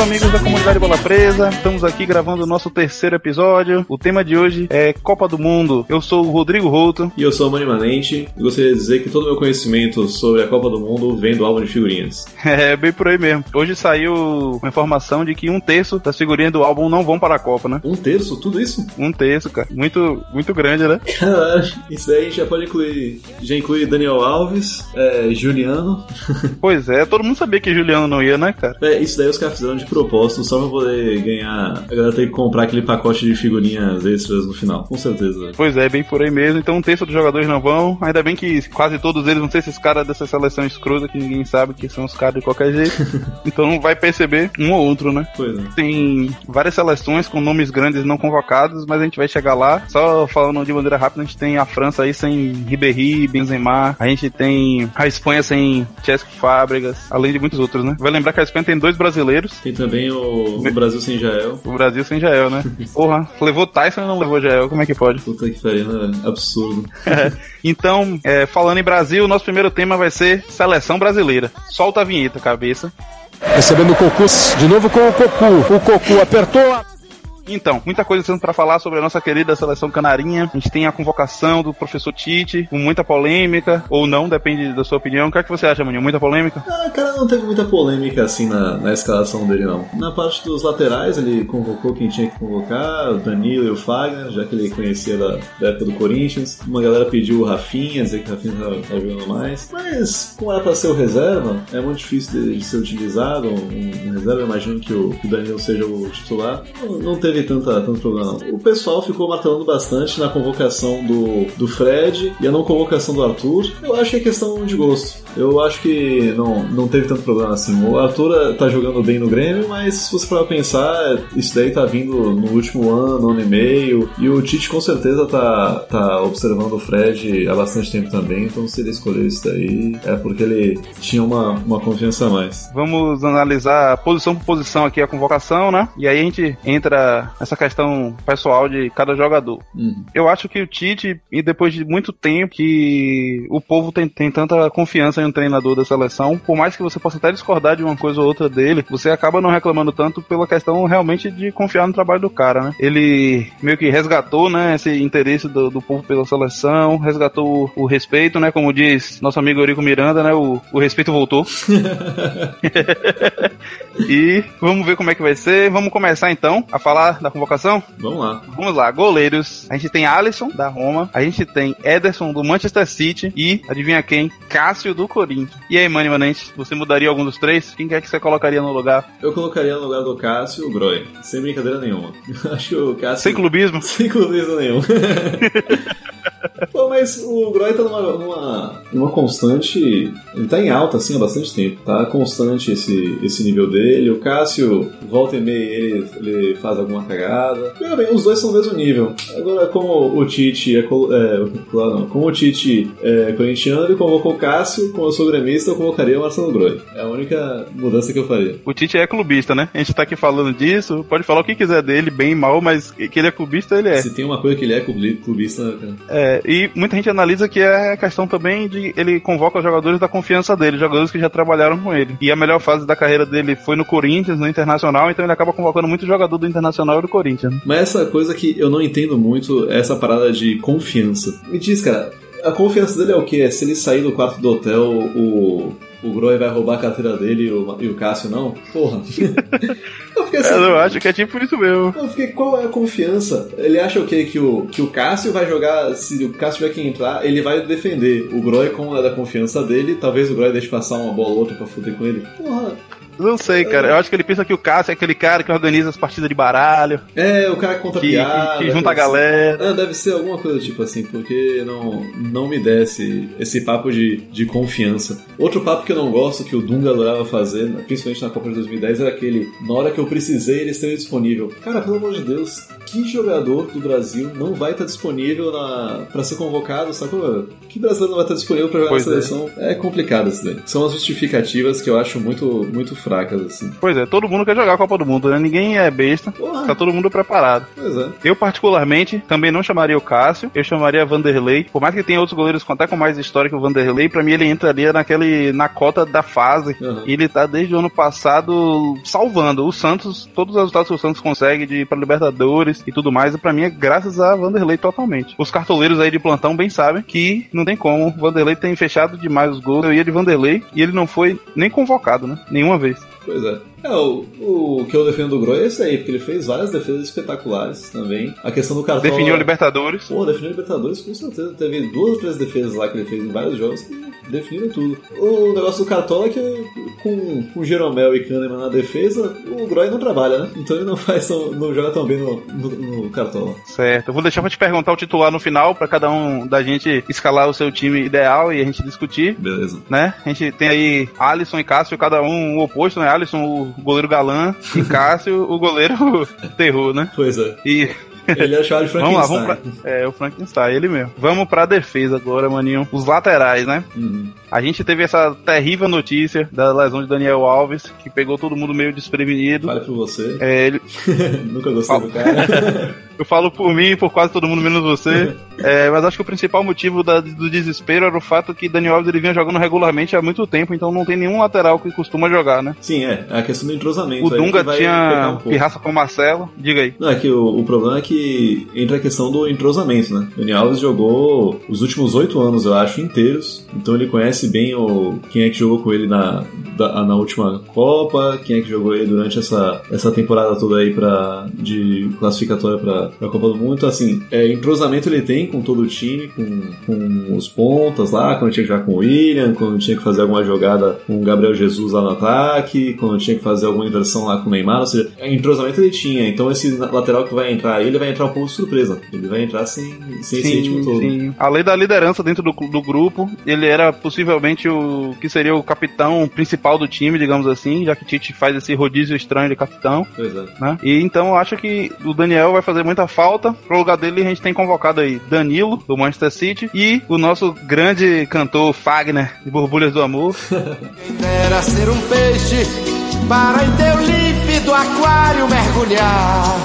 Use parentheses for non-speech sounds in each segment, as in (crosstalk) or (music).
Saudações, amigos da comunidade Bola Presa. Estamos aqui gravando o nosso terceiro episódio. O tema de hoje é Copa do Mundo. Eu sou o Rodrigo Routo. E eu sou o Mani Manente. E gostaria de dizer que todo o meu conhecimento sobre a Copa do Mundo vem do álbum de figurinhas. (laughs) É, bem por aí mesmo. Hoje saiu uma informação de que um terço das figurinhas do álbum não vão para a Copa, né? Um terço? Tudo isso? Um terço, cara. Muito, muito grande, né? Caralho, (laughs) isso aí a gente já pode incluir. Já inclui Daniel Alves, é, Juliano. (laughs) Pois é, todo mundo sabia que Juliano não ia, né, cara? É, isso daí os caras fizeram de propósito só pra poder ganhar. A galera tem que comprar aquele pacote de figurinhas extras no final, com certeza. Pois é, bem por aí mesmo. Então um terço dos jogadores não vão. Ainda bem que quase todos eles, não sei se esses caras dessa seleção escrota que ninguém sabe que são os caras de qualquer jeito. (laughs) então vai perceber um ou outro, né? Pois é. Tem várias seleções com nomes grandes não convocados, mas a gente vai chegar lá. Só falando de maneira rápida, a gente tem a França aí sem Ribéry, Benzema. A gente tem a Espanha sem Cesc Fábregas, além de muitos outros, né? Vai lembrar que a Espanha tem dois brasileiros. Tem também o, o Brasil sem Jael. O Brasil sem Jael, né? Porra, levou Tyson e não levou Jael. Como é que pode? Puta que pariu, né? Absurdo. (laughs) então, é, falando em Brasil, nosso primeiro tema vai ser seleção brasileira. Solta a vinheta, cabeça. Recebendo o Cocu, de novo com o Cocu. O Cocu apertou. Então, muita coisa sendo para falar sobre a nossa querida seleção canarinha. A gente tem a convocação do professor Tite, com muita polêmica, ou não, depende da sua opinião. O que é que você acha, Maninho? Muita polêmica? Ah, cara, não teve muita polêmica assim na, na escalação dele, não. Na parte dos laterais, ele convocou quem tinha que convocar, o Danilo e o Fagner, já que ele conhecia da, da época do Corinthians. Uma galera pediu o Rafinha, dizer que o Rafinha tá, jogando mais. Mas, como era pra ser o reserva, é muito difícil de, de ser utilizado. Um, um reserva, imagino que o, que o Danilo seja o titular. Não, não teve tanta, tanto problema. Não. O pessoal ficou martelando bastante na convocação do, do Fred e a não convocação do Arthur. Eu acho que é questão de gosto. Eu acho que não, não teve tanto problema assim. O Arthur tá jogando bem no Grêmio, mas se você for pensar, isso daí tá vindo no último ano, ano e meio. E o Tite com certeza tá, tá observando o Fred há bastante tempo também. Então se ele escolheu isso daí, é porque ele tinha uma, uma confiança a mais. Vamos analisar posição por posição aqui a convocação, né? E aí a gente entra essa questão pessoal de cada jogador. Uhum. Eu acho que o Tite, e depois de muito tempo que o povo tem, tem tanta confiança em um treinador da seleção, por mais que você possa até discordar de uma coisa ou outra dele, você acaba não reclamando tanto pela questão realmente de confiar no trabalho do cara, né? Ele meio que resgatou, né, esse interesse do, do povo pela seleção, resgatou o, o, respeito, né, como diz nosso amigo Eurico Miranda, né, o, o respeito voltou. (laughs) (laughs) e vamos ver como é que vai ser. Vamos começar então a falar da convocação? Vamos lá. Vamos lá, goleiros. A gente tem Alisson, da Roma. A gente tem Ederson, do Manchester City. E, adivinha quem? Cássio, do Corinthians. E aí, Mani Manente, você mudaria algum dos três? Quem quer que você colocaria no lugar? Eu colocaria no lugar do Cássio o Groy. Sem brincadeira nenhuma. (laughs) Acho que o Cássio... Sem clubismo? (laughs) Sem clubismo nenhum. (laughs) Pô, mas o Groy tá numa, numa, numa, constante. Ele tá em alta, assim, há bastante tempo. Tá constante esse, esse nível dele. O Cássio, volta e meia, ele, ele faz alguma cagada. Meu bem, os dois são do mesmo nível. Agora, como o Tite é. é claro, não. Como o Tite é corintiano, ele convocou o Cássio. Como eu sou gremista, eu convocaria o Marcelo Groy. É a única mudança que eu faria. O Tite é clubista, né? A gente tá aqui falando disso. Pode falar o que quiser dele, bem mal, mas que ele é clubista, ele é. Se tem uma coisa que ele é clubista, né, cara? É, e muita gente analisa que é a questão também de ele convoca os jogadores da confiança dele, jogadores que já trabalharam com ele. E a melhor fase da carreira dele foi no Corinthians, no Internacional, então ele acaba convocando muito jogador do Internacional e do Corinthians. Mas essa coisa que eu não entendo muito é essa parada de confiança. Me diz, cara, a confiança dele é o quê? Se ele sair do quarto do hotel, o, o Groy vai roubar a carteira dele e o, e o Cássio não? Porra. (laughs) eu fiquei assim. Eu acho que é tipo isso mesmo. Eu fiquei, qual é a confiança? Ele acha o quê? Que o, que o Cássio vai jogar. Se o Cássio tiver que entrar, ele vai defender. O Groy, como é da confiança dele, talvez o Groy deixe passar uma bola ou outra pra fuder com ele. Porra. Não sei, cara. Eu acho que ele pensa que o Cássio é aquele cara que organiza as partidas de baralho. É, o cara que conta que, piada. Que, junta a galera. É, deve ser alguma coisa tipo assim, porque não, não me desce esse papo de, de confiança. Outro papo que eu não gosto, que o Dunga adorava fazer, principalmente na Copa de 2010, era aquele: na hora que eu precisei, ele esteve disponível. Cara, pelo amor de Deus, que jogador do Brasil não vai estar disponível na, pra ser convocado, sacou? Que brasileiro não vai estar disponível pra jogar pois na seleção? É. é complicado isso daí. São as justificativas que eu acho muito, muito fracas assim. Pois é, todo mundo quer jogar a Copa do Mundo, né? Ninguém é besta. Porra. Tá todo mundo preparado. Pois é. Eu, particularmente, também não chamaria o Cássio, eu chamaria Vanderlei. Por mais que tenha outros goleiros com- até com mais história que o Vanderlei, pra mim ele entraria naquele, na cota da fase. E ele tá desde o ano passado salvando. O Santos, todos os resultados que o Santos consegue de pra Libertadores e tudo mais, pra mim é graças a Vanderlei totalmente. Os cartoleiros aí de plantão bem sabem que não tem como. Vanderlei tem fechado demais os gols. Eu ia de Vanderlei e ele não foi nem convocado, né? Nenhuma vez. Pois é. É, o, o que eu defendo do Groy é esse aí, porque ele fez várias defesas espetaculares também. A questão do cartão. Definiu a Libertadores. Pô, definiu a Libertadores com certeza. Teve duas ou três defesas lá que ele fez em vários jogos que definiram tudo. O negócio do Cartola é que com, com Jeromel e Kahneman na defesa, o Groy não trabalha, né? Então ele não faz tão- não joga tão bem no, no, no Cartola. Certo. Eu vou deixar pra te perguntar o titular no final, pra cada um da gente escalar o seu time ideal e a gente discutir. Beleza. Né? A gente tem aí Alisson e Cássio, cada um o oposto, né? Alisson, o goleiro galã, e Cássio, o goleiro (laughs) terror, né? Pois é. E Ele é chamado de vamos lá, Frankenstein. vamos pra. É, o Frankenstein, ele mesmo. Vamos pra defesa agora, maninho. Os laterais, né? Uhum. A gente teve essa terrível notícia da lesão de Daniel Alves, que pegou todo mundo meio desprevenido. Fale por você. É, ele, (laughs) Nunca gostei do cara. (laughs) Eu falo por mim e por quase todo mundo, menos você. É, mas acho que o principal motivo da- do desespero era o fato que Daniel Alves ele vinha jogando regularmente há muito tempo, então não tem nenhum lateral que costuma jogar, né? Sim, é. É a questão do entrosamento. O Dunga tinha um pirraça com o Marcelo. Diga aí. Não, é que o, o problema é que entra a questão do entrosamento, né? Daniel Alves jogou os últimos oito anos, eu acho, inteiros. Então ele conhece bem o, quem é que jogou com ele na, da- na última Copa, quem é que jogou ele durante essa, essa temporada toda aí pra, de classificatória pra, pra Copa do Mundo. Então, assim, é, entrosamento ele tem com todo o time, com, com os pontas lá, quando tinha que jogar com o William, quando tinha que fazer alguma jogada com o Gabriel Jesus lá no ataque, quando tinha que fazer alguma inversão lá com o Neymar, ou seja, entrosamento ele tinha. Então esse lateral que vai entrar aí, ele vai entrar um pouco de surpresa. Ele vai entrar sem, sem esse ritmo todo. sim. Além da liderança dentro do, do grupo, ele era possivelmente o que seria o capitão principal do time, digamos assim, já que Tite faz esse rodízio estranho de capitão. Pois é. né? E então eu acho que o Daniel vai fazer muita falta. Pro lugar dele a gente tem convocado aí Danilo, do Manchester City, e o nosso grande cantor Fagner, de Borbulhas do Amor. (laughs) Quem dera ser um peixe para em teu límpido aquário mergulhar,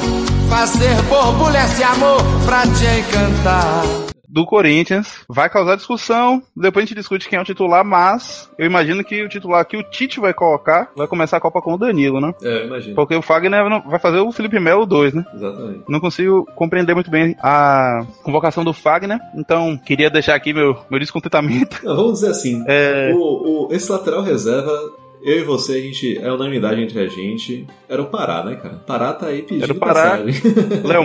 fazer borbulhas de amor pra te encantar. Do Corinthians. Vai causar discussão. Depois a gente discute quem é o titular, mas eu imagino que o titular que o Tite vai colocar vai começar a Copa com o Danilo, né? É, imagina. Porque o Fagner não- vai fazer o Felipe Melo 2, né? Exatamente. Não consigo compreender muito bem a convocação do Fagner, então queria deixar aqui meu, meu descontentamento. Vamos dizer assim, É, o, o- esse lateral reserva, eu e você, a gente, é unanimidade entre a gente, era o Pará, né, cara? Pará tá aí pedindo Era o Pará.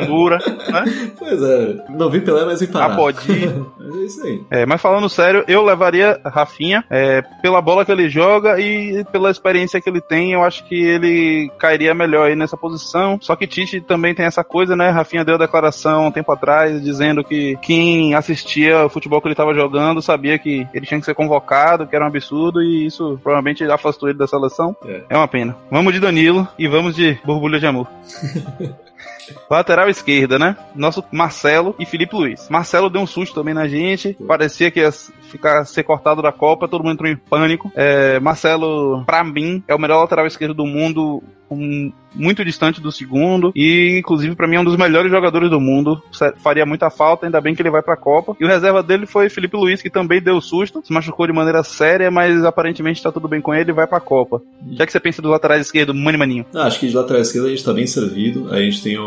Moura, né? (laughs) pois é, não vi Pelé, mas vi Pará. Apodi. (laughs) Mas é isso aí. É, mas falando sério, eu levaria Rafinha é, pela bola que ele joga e pela experiência que ele tem. Eu acho que ele cairia melhor aí nessa posição. Só que Tite também tem essa coisa, né? Rafinha deu a declaração um tempo atrás dizendo que quem assistia o futebol que ele estava jogando sabia que ele tinha que ser convocado, que era um absurdo e isso provavelmente afastou ele da seleção. É. É uma pena. Vamos de Danilo e vamos de Borbulha de Amor. (laughs) Lateral esquerda, né? Nosso Marcelo e Felipe Luiz. Marcelo deu um susto também na gente. Parecia que ia ficar ser cortado da Copa, todo mundo entrou em pânico. É, Marcelo, pra mim, é o melhor lateral esquerdo do mundo. um- muito distante do segundo e inclusive pra mim é um dos melhores jogadores do mundo faria muita falta ainda bem que ele vai pra Copa e o reserva dele foi Felipe Luiz que também deu susto se machucou de maneira séria mas aparentemente tá tudo bem com ele e vai pra Copa já que você pensa dos laterais esquerdo Mani Maninho Ah, acho que de lateral esquerda a gente tá bem servido. A gente tem o,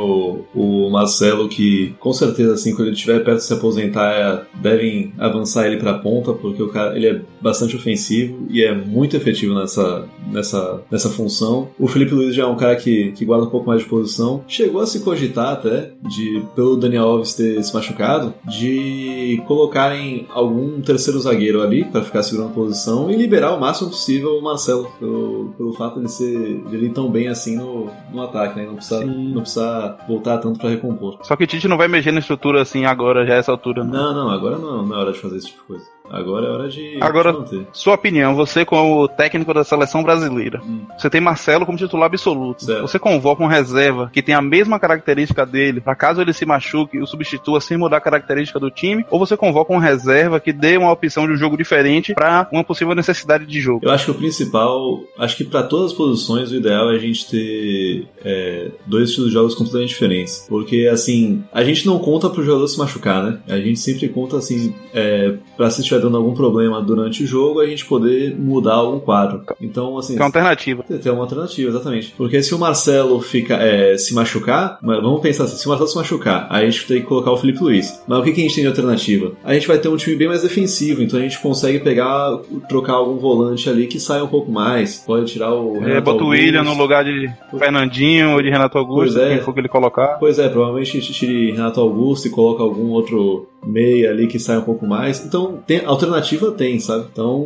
o Marcelo que, com certeza, assim, quando ele estiver perto de se aposentar, é, devem avançar ele pra ponta, porque o cara ele é bastante ofensivo e é muito efetivo nessa, nessa, nessa função. O Felipe Luiz já é um cara que, que guarda um pouco mais de posição. Chegou a se cogitar até, de, pelo Daniel Alves ter se machucado, de colocarem algum terceiro zagueiro ali para ficar segurando a posição e liberar o máximo possível o Marcelo, pelo, pelo fato de, ser, de ele ir tão bem assim no, no ataque, né? Não precisa, Sim. não precisa voltar tanto para recompor. só que o Tite não vai mexer na estrutura assim agora já a essa altura né? Não, não, agora não, não é hora de fazer esse tipo de coisa. Agora é hora de Agora, sua opinião, você como técnico da seleção brasileira, você tem Marcelo como titular absoluto. Certo. Você convoca um reserva que tem a mesma característica dele, pra caso ele se machuque, o substitua sem mudar a característica do time, ou você convoca um reserva que dê uma opção de um jogo diferente pra uma possível necessidade de jogo. Eu acho que o principal, acho que para todas as posições o ideal é a gente ter é, dois estilos de jogos completamente diferentes, porque assim a gente não conta pro jogador se machucar, né? A gente sempre conta assim é, para se estiver dando algum problema durante o jogo a gente poder mudar algum quadro. Então assim Que é uma alternativa. Tem uma alternativa, exatamente. Porque se o Marcelo fica, é, se machucar, vamos pensar assim, se o Marcelo se machucar, aí a gente tem que colocar o Felipe Luiz. Mas o que, que a gente tem de alternativa? A gente vai ter um time bem mais defensivo, então a gente consegue pegar, trocar algum volante ali que saia um pouco mais. Pode tirar o. É, Renato bota o. William no lugar de Fernandinho ou de Renato Augusto, Pois é. quem for que ele colocar. Pois é, provavelmente a gente tire Renato Augusto e coloca algum outro meia ali que saia um pouco mais. Então, tem, alternativa tem, sabe? Então,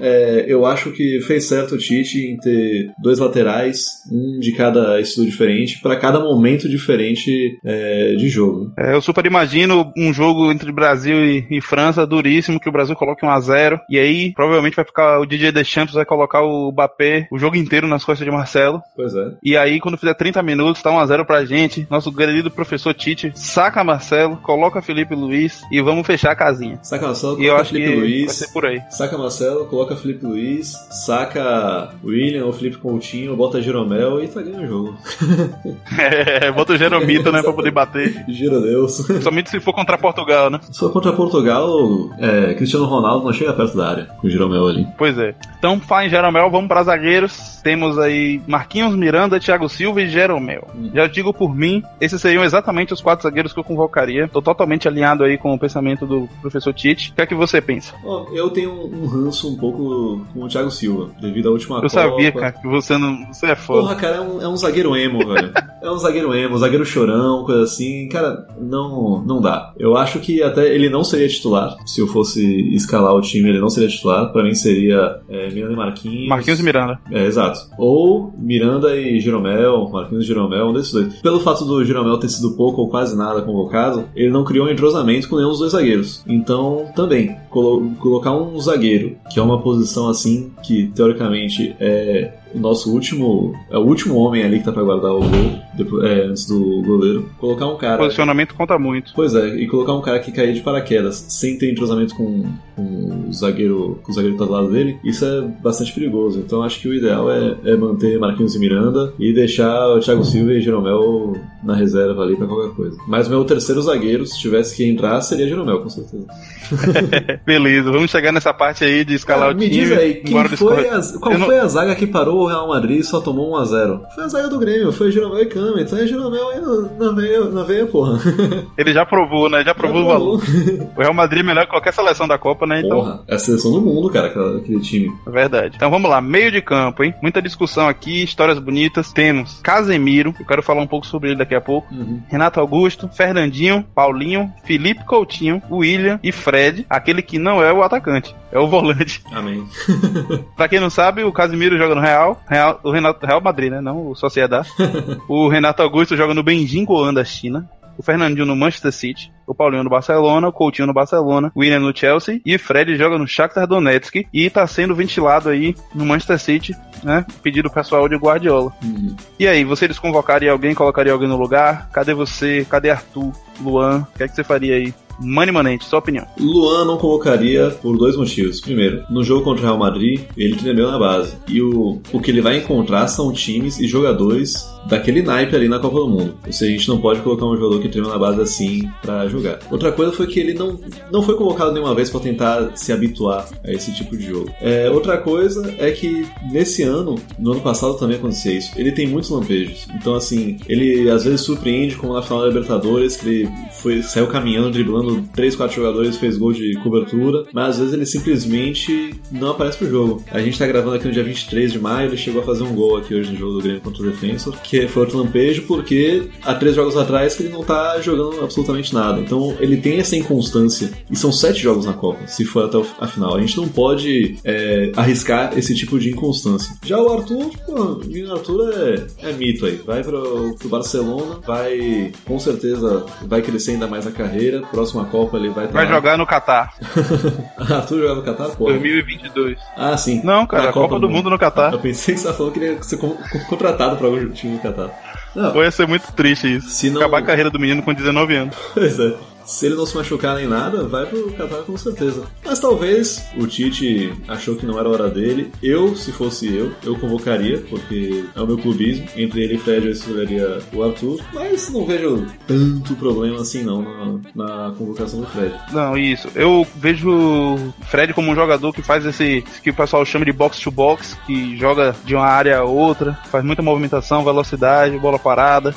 é, eu acho que fez certo o Tite em ter dois laterais, um de cada estilo diferente, para cada momento diferente é, de jogo. É, eu super imagino um jogo entre Brasil e, e França duríssimo, que o Brasil coloque 1x0, e aí provavelmente vai ficar o DJ Deschamps vai colocar o Mbappé o jogo inteiro nas costas de Marcelo. Pois é. E aí, quando fizer 30 minutos, tá 1x0 pra gente. Nosso querido professor Tite saca Marcelo, coloca Felipe Luiz e vamos fechar a casinha. Saca Marcelo, coloca Felipe que vai Luiz. ser por aí. Saca Marcelo, coloca Felipe Luiz, saca William ou Felipe Coutinho, bota Jeromel e tá ganhando o jogo. (laughs) (laughs) É, bota o Jeromito, né, pra poder bater. Gira Deus. Somente se for contra Portugal, né? Se for contra Portugal, é, Cristiano Ronaldo não chega perto da área com o Jeromel ali. Pois é. Então, fala em Jeromel, vamos para zagueiros. Temos aí Marquinhos Miranda, Thiago Silva e Jeromel. Já digo por mim, esses seriam exatamente os quatro zagueiros que eu convocaria. Tô totalmente alinhado aí com o pensamento do professor Tite. O que é que você pensa? Eu tenho um ranço um pouco com o Thiago Silva, devido à última Eu Copa. sabia, cara, que você não. Você é foda. Porra, cara, é um, é um zagueiro emo, velho. (laughs) É um zagueiro emo, zagueiro chorão, coisa assim. Cara, não, não dá. Eu acho que até ele não seria titular. Se eu fosse escalar o time, ele não seria titular. Pra mim seria é, Miranda e Marquinhos. Marquinhos e Miranda. É, exato. Ou Miranda e Jeromel, Marquinhos e Jeromel, um desses dois. Pelo fato do Jeromel ter sido pouco ou quase nada convocado, ele não criou um entrosamento com nenhum dois zagueiros. Então, também, colo- colocar um zagueiro, que é uma posição assim, que teoricamente é nosso último. É o último homem ali que tá pra guardar o gol, depois, é, antes do goleiro. Colocar um cara. Posicionamento conta muito. Pois é, e colocar um cara que cair de paraquedas sem ter entrosamento com, com o zagueiro com o zagueiro que tá do lado dele, isso é bastante perigoso. Então acho que o ideal é, é manter Marquinhos e Miranda e deixar o Thiago Silva e Jeromel na reserva ali pra qualquer coisa. Mas o meu terceiro zagueiro, se tivesse que entrar, seria Jeromel, com certeza. (laughs) Beleza, vamos chegar nessa parte aí de escalar Cara, o me time. diz aí, quem foi a, qual Eu não- foi a zaga que parou o Real Madrid só tomou 1x0? Foi a zaga do Grêmio, foi Jeromel e Cama, então é Jeromel aí na, veia, na veia, porra. (laughs) Ele já provou, né? Já provou o valor. (laughs) O Real Madrid é melhor que qualquer seleção da Copa, né? Então, Porra, é a seleção do mundo, cara, aquele time. é verdade. Então vamos lá, meio de campo, hein? Muita discussão aqui, histórias bonitas. Temos Casemiro, eu quero falar um pouco sobre ele daqui a pouco. Renato Augusto, Fernandinho, Paulinho, Felipe Coutinho, William e Fred, aquele que não é o atacante, é o volante. Amém. (laughs) Pra quem não sabe, o Casemiro joga no Real, Real o Renato, Real Madrid, né? Não o Sociedad. (laughs) o Renato Augusto joga no Beijing Goan da China. O Fernandinho no Manchester City, o Paulinho no Barcelona, o Coutinho no Barcelona, o William no Chelsea e o Fred joga no Shakhtar Donetsk e tá sendo ventilado aí no Manchester City, né? Pedido pessoal de Guardiola. Uhum. E aí, você desconvocaria alguém, colocaria alguém no lugar? Cadê você? Cadê Arthur? Luan? O que é que você faria aí? Mani Manente, sua opinião. Luan não colocaria por dois motivos. Primeiro, no jogo contra o Real Madrid, ele tremeu na base. E o, o que ele vai encontrar são times e jogadores daquele naipe ali na Copa do Mundo. Ou seja, a gente não pode colocar um jogador que tremeu na base assim pra jogar. Outra coisa foi que ele não, não foi convocado nenhuma vez pra tentar se habituar a esse tipo de jogo. É, outra coisa é que nesse ano, no ano passado também acontecia isso, ele tem muitos lampejos. Então, assim, ele às vezes surpreende, como na final da Libertadores, que ele foi, saiu caminhando, driblando 3, 4 jogadores, fez gol de cobertura, mas às vezes ele simplesmente não aparece pro jogo. A gente tá gravando aqui no dia 23 de maio, ele chegou a fazer um gol aqui hoje no jogo do Grêmio contra o Defensor, que foi outro lampejo, porque há três jogos atrás que ele não tá jogando absolutamente nada. Então ele tem essa inconstância. E são sete jogos na Copa, se for até a final. A gente não pode é, arriscar esse tipo de inconstância. Já o Arthur, pô, o Arthur é, é mito aí. Vai pro, pro Barcelona, vai com certeza vai crescer ainda mais na carreira. Próximo próxima Copa ele vai. Vai jogar no Catar. (laughs) Arthur jogar no Catar? Pô. 2022. Ah, sim. Não, cara, Na a Copa, do, Mundo no Catar. Eu pensei que você tava falando que ele ia ser con- contratado pra algum time no Catar. Não, Pô, ia ser muito triste isso. Se não- Acabar a carreira do menino com 19 anos. (laughs) Pois é. Se ele não se machucar nem nada, vai pro Qatar com certeza. Mas talvez o Tite achou que não era hora dele. Eu, se fosse eu, eu convocaria, porque é o meu clubismo. Entre ele e Fred eu escolheria o Arthur. Mas não vejo tanto problema assim não na, na convocação do Fred. Não, isso. Eu vejo o Fred como um jogador que faz esse que o pessoal chama de box to box, que joga de uma área a outra, faz muita movimentação, velocidade, bola parada.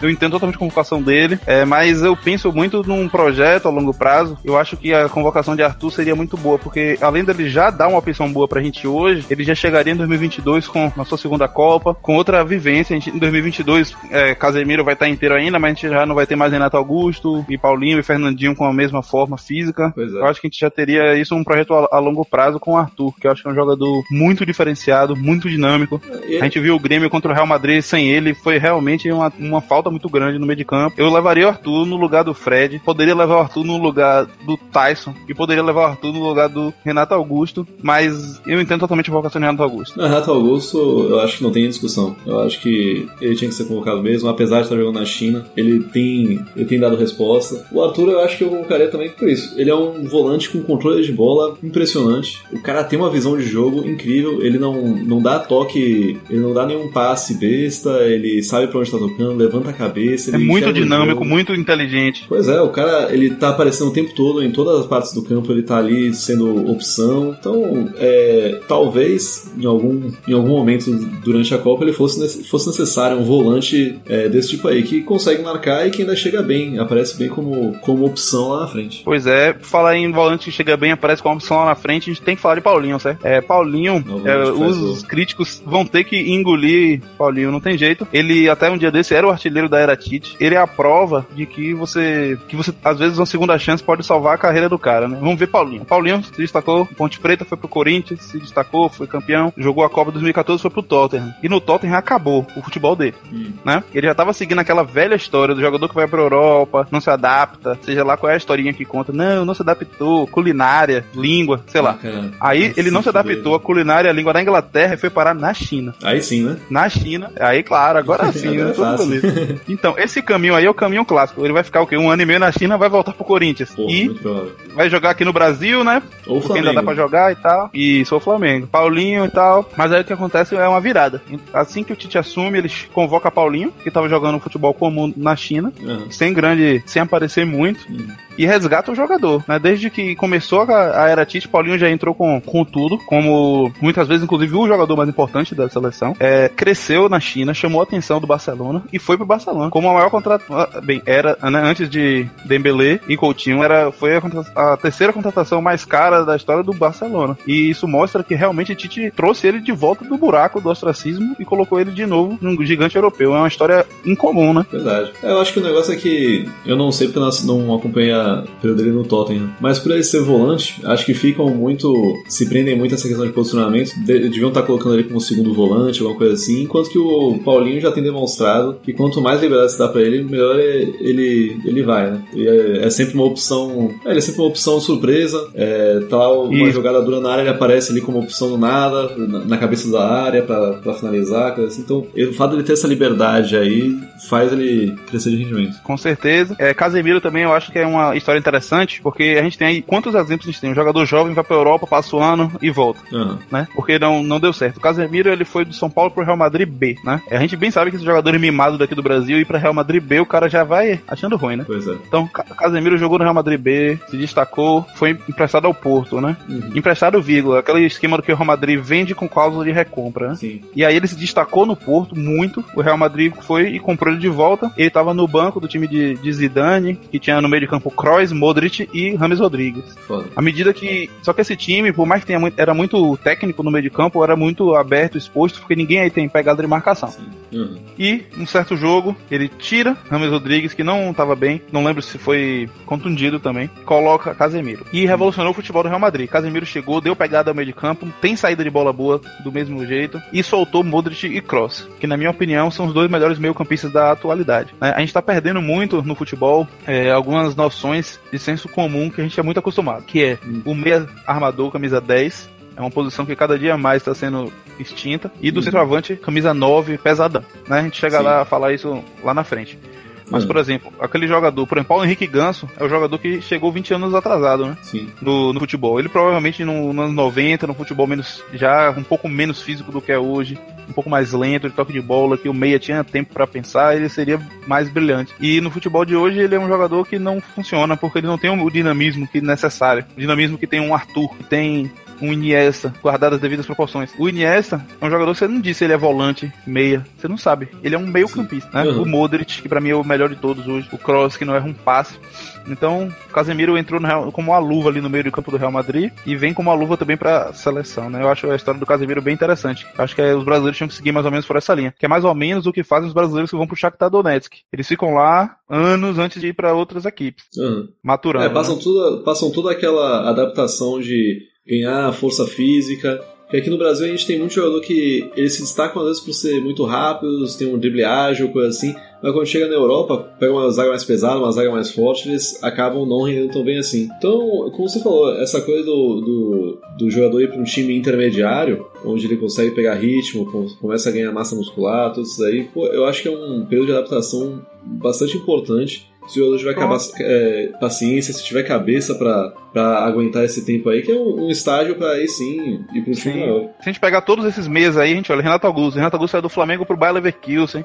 Eu entendo totalmente a convocação dele, é, mas eu penso muito num projeto a longo prazo. Eu acho que a convocação de Arthur seria muito boa, porque além dele já dar uma opção boa pra gente hoje, ele já chegaria em 2022 com a sua segunda Copa, com outra vivência. Gente, em 2022, é, Casemiro vai estar inteiro ainda, mas a gente já não vai ter mais Renato Augusto e Paulinho e Fernandinho com a mesma forma física. É. Eu acho que a gente já teria isso um projeto a, a longo prazo com o Arthur, que eu acho que é um jogador muito diferenciado, muito dinâmico. A gente viu o Grêmio contra o Real Madrid sem ele, foi realmente uma, uma falta muito grande no meio de campo. Eu levaria o Arthur no lugar do Fred, poderia levar o Arthur no lugar do Tyson e poderia levar o Arthur no lugar do Renato Augusto, mas eu entendo totalmente a vocação do Renato Augusto. Renato Augusto, eu acho que não tem discussão. Eu acho que ele tinha que ser convocado mesmo, apesar de estar jogando na China. Ele tem, ele tem dado resposta. O Arthur, eu acho que eu convocaria também por isso. Ele é um volante com controle de bola impressionante. O cara tem uma visão de jogo incrível. Ele não, não dá toque, ele não dá nenhum passe besta. Ele sabe pra onde tá tocando, levanta a cabeça. É muito dinâmico, muito inteligente. Pois é, o cara, ele tá aparecendo o tempo todo em todas as partes do campo, ele tá ali sendo opção. Então, é, talvez em algum, em algum momento durante a Copa ele fosse, fosse necessário um volante é, desse tipo aí, que consegue marcar e que ainda chega bem, aparece bem como, como opção lá na frente. Pois é, falar em volante que chega bem, aparece com a opção lá na frente, a gente tem que falar de Paulinho, certo? É, Paulinho, É os críticos vão ter que engolir Paulinho, não tem jeito. Ele, até um dia desse, era o artilheiro da Era Tite. Ele é a prova de que você, que você, às vezes, uma segunda chance pode salvar a carreira do cara, né? Vamos ver Paulinho. Paulinho se destacou, Ponte Preta foi pro Corinthians, se destacou, foi campeão, jogou a Copa 2014, foi pro Tottenham. E no Tottenham acabou o futebol dele Hum. né? Ele já tava seguindo aquela velha história do jogador que vai pra Europa, não se adapta, seja lá qual é a historinha que conta. Não, não se adaptou, culinária, língua, sei lá. Ah. Aí ele não se adaptou à culinária, à língua da Inglaterra e foi parar na China. Aí sim, né? Na China, aí claro, agora (laughs) sim, Agora né? é. Então, esse caminho aí é o caminho clássico. Ele vai ficar o quê? Um ano e meio na China, vai voltar pro Corinthians. Pô, e vai jogar aqui no Brasil, né? Ou Porque ainda dá pra Flamengo. jogar e tal. E sou Flamengo. Paulinho e tal. Mas aí o que acontece é uma virada. Assim que o Tite assume, ele convoca Paulinho, que tava jogando futebol comum na China, Aham. sem grande, sem aparecer muito, Hum. E resgata o jogador. Né? Desde que começou a, a era Tite, Paulinho já entrou com, com tudo, como muitas vezes, inclusive, o jogador mais importante da seleção. É, cresceu na China, chamou a atenção do Barcelona e foi pro Barcelona. Como a maior contrato. Bem, era né, antes de Dembélé e Coutinho, era, foi a, a terceira contratação mais cara da história do Barcelona. E isso mostra que realmente Tite trouxe ele de volta do buraco do ostracismo e colocou ele de novo num gigante europeu. É uma história incomum, né? Verdade. É, Eu acho que o negócio é que eu não sei porque não acompanhei a período dele no Tottenham, mas por ele ser volante, acho que ficam muito. se prendem muito a essa questão de posicionamento. De- deviam estar colocando ele como segundo volante, alguma coisa assim, enquanto que o Paulinho já tem demonstrado que quanto mais liberdade se dá pra ele, melhor é- ele, ele vai, né? E é, é sempre uma opção. É, ele é sempre uma opção surpresa. É, tá lá uma jogada dura na área, ele aparece ali como opção do nada, na, na cabeça da área pra, pra finalizar, coisa assim. Então, o fato dele ter essa liberdade aí faz ele crescer de rendimento. Com certeza. É, Casemiro também eu acho que é uma história interessante, porque a gente tem aí quantos exemplos a gente tem? Um jogador jovem vai pra Europa, passa o ano e volta, Aham. né? Porque não, não deu certo. O Casemiro ele foi do São Paulo pro Real Madrid B, né? A gente bem sabe que esse jogador é mimado daqui do Brasil e pra Real Madrid B o cara já vai achando ruim, né? Pois é. Então, Ca- Casemiro jogou no Real Madrid B, se destacou, foi emprestado ao Porto, né? Uhum. Emprestado, vírgula, aquele esquema do que o Real Madrid vende com cláusula de recompra, né? Sim. E aí ele se destacou no Porto muito. O Real Madrid foi e comprou ele de volta. Ele tava no banco do time de, de Zidane, que tinha no meio de campo Kroos, Modric e Rames Rodrigues. Foda. À medida que. Só que esse time, por mais que tenha muito, era muito técnico no meio de campo, era muito aberto, exposto, porque ninguém aí tem pegada de marcação. Uhum. E um certo jogo, ele tira Rames Rodrigues, que não tava bem. Não lembro se foi contundido também, coloca Casemiro. E revolucionou o futebol do Real Madrid. Casemiro chegou, deu pegada ao meio de campo, tem saída de bola boa do mesmo jeito e soltou Modric e Kroos, que na minha opinião são os dois melhores meio-campistas da atualidade. Né? A gente tá perdendo muito no futebol é, algumas noções de senso comum que a gente é muito acostumado, que é o meia armador, camisa 10, é uma posição que cada dia mais está sendo extinta. E do uhum. centroavante, camisa 9, pesadão. Né? A gente chega Sim. lá a falar isso lá na frente. Mas, por exemplo, aquele jogador, por exemplo, Paulo Henrique Ganso é o jogador que chegou 20 anos atrasado, né? Sim. No, no futebol. Ele provavelmente no, nos anos 90, no futebol menos, já um pouco menos físico do que é hoje, um pouco mais lento de toque de bola, que o meia tinha tempo para pensar, ele seria mais brilhante. E no futebol de hoje ele é um jogador que não funciona porque ele não tem o dinamismo que é necessário. O dinamismo que tem um Arthur, que tem um Iniesta, guardado as devidas proporções. O Iniesta é um jogador que você não disse ele é volante, meia, você não sabe. Ele é um meio campista, né? Uhum. O Modric, que para mim é o melhor de todos hoje. O Kroos, que não erra um passe. Então, o Casemiro entrou Real, como uma luva ali no meio do campo do Real Madrid e vem como uma luva também para seleção, né? Eu acho a história do Casemiro bem interessante. Eu acho que é, os brasileiros tinham que seguir mais ou menos por essa linha, que é mais ou menos o que fazem os brasileiros que vão pro Shakhtar Donetsk. Eles ficam lá anos antes de ir para outras equipes, uhum. maturando. É, passam, né? tudo, passam toda aquela adaptação de ganhar força física. Porque aqui no Brasil a gente tem muito jogador que eles se destacam às vezes por ser muito rápidos, tem um drible ágil, coisa assim, mas quando chega na Europa, pega uma zaga mais pesada, uma zaga mais forte, eles acabam não rendendo tão bem assim. Então, como você falou, essa coisa do, do, do jogador ir para um time intermediário, onde ele consegue pegar ritmo, começa a ganhar massa muscular, tudo isso aí, pô, eu acho que é um período de adaptação bastante importante se o jogador tiver é, paciência, se tiver cabeça para aguentar esse tempo aí, que é um, um estágio para aí sim ir pro time maior. Se a gente pegar todos esses meses aí, a gente olha, Renato Augusto, Renato Augusto saiu do Flamengo pro Bayer Leverkusen,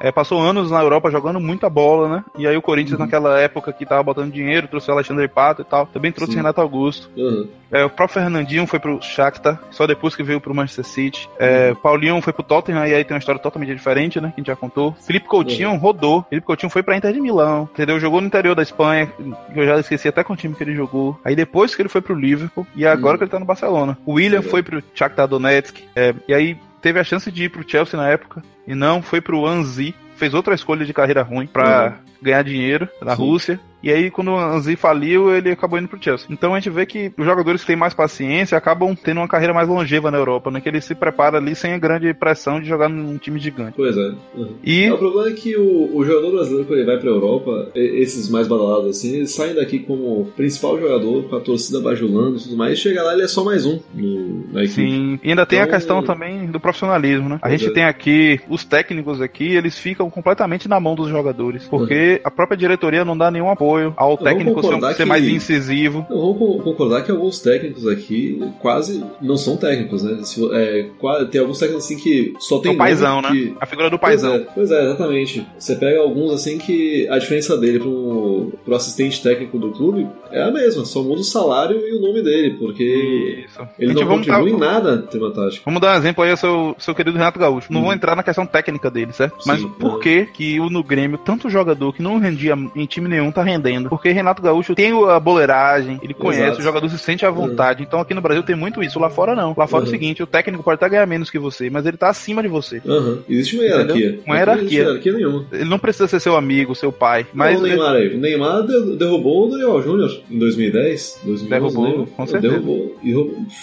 é, passou anos na Europa jogando muita bola, né? E aí o Corinthians, uhum. naquela época que tava botando dinheiro, trouxe o Alexandre Pato e tal, também trouxe Sim. Renato Augusto. Uhum. É, o próprio Fernandinho foi pro Shakhtar, só depois que veio pro Manchester City. É, uhum. Paulinho foi pro Tottenham, e aí tem uma história totalmente diferente, né? Que a gente já contou. Felipe Coutinho uhum. rodou. Felipe Coutinho foi pra Inter de Milão, entendeu? Jogou no interior da Espanha, que eu já esqueci até com o time que ele jogou. Aí depois que ele foi pro Liverpool, e agora uhum. que ele tá no Barcelona. O William foi pro Shakhtar Donetsk, é, e aí teve a chance de ir pro Chelsea na época, e não foi pro Anzi, fez outra escolha de carreira ruim para uhum. ganhar dinheiro na Sim. Rússia e aí, quando o Anzi faliu, ele acabou indo pro Chelsea. Então a gente vê que os jogadores que têm mais paciência acabam tendo uma carreira mais longeva na Europa, né? Que ele se prepara ali sem a grande pressão de jogar num time gigante. Pois é. Uhum. E... É, o problema é que o, o jogador brasileiro, quando ele vai pra Europa, esses mais badalados assim, eles saem daqui como principal jogador, com a torcida bajulando e tudo mais, e chega lá ele é só mais um no, na equipe. Sim, e ainda tem então, a questão também do profissionalismo, né? A gente é. tem aqui, os técnicos aqui, eles ficam completamente na mão dos jogadores, porque uhum. a própria diretoria não dá nenhum apoio ao técnico ser, ser mais incisivo. Eu vou concordar que alguns técnicos aqui quase não são técnicos, né? É, tem alguns técnicos assim que só tem. O paizão, né? Que... A figura do paizão. Pois é, pois é, exatamente. Você pega alguns assim que a diferença dele pro, pro assistente técnico do clube é a mesma, só muda o salário e o nome dele, porque Isso. ele não contribui em nada tema tático. Vamos dar um exemplo aí ao seu, seu querido Renato Gaúcho. Não hum. vou entrar na questão técnica dele, certo? Sim, Mas por que que o no Grêmio, tanto jogador que não rendia em time nenhum, tá rendendo? Porque Renato Gaúcho tem a boleiragem, ele conhece, Exato. o jogador se sente à vontade. Uhum. Então aqui no Brasil tem muito isso, lá fora não. Lá fora uhum. é o uhum. seguinte, o técnico pode até ganhar menos que você, mas ele tá acima de você. Uhum. Existe uma hierarquia. Entendeu? Uma hierarquia. Não hierarquia nenhuma. Ele não precisa ser seu amigo, seu pai. Mas não, o Neymar aí. O Neymar derrubou o Daniel Júnior em 2010. 2011, derrubou, lembra? com certeza. Derrubou. E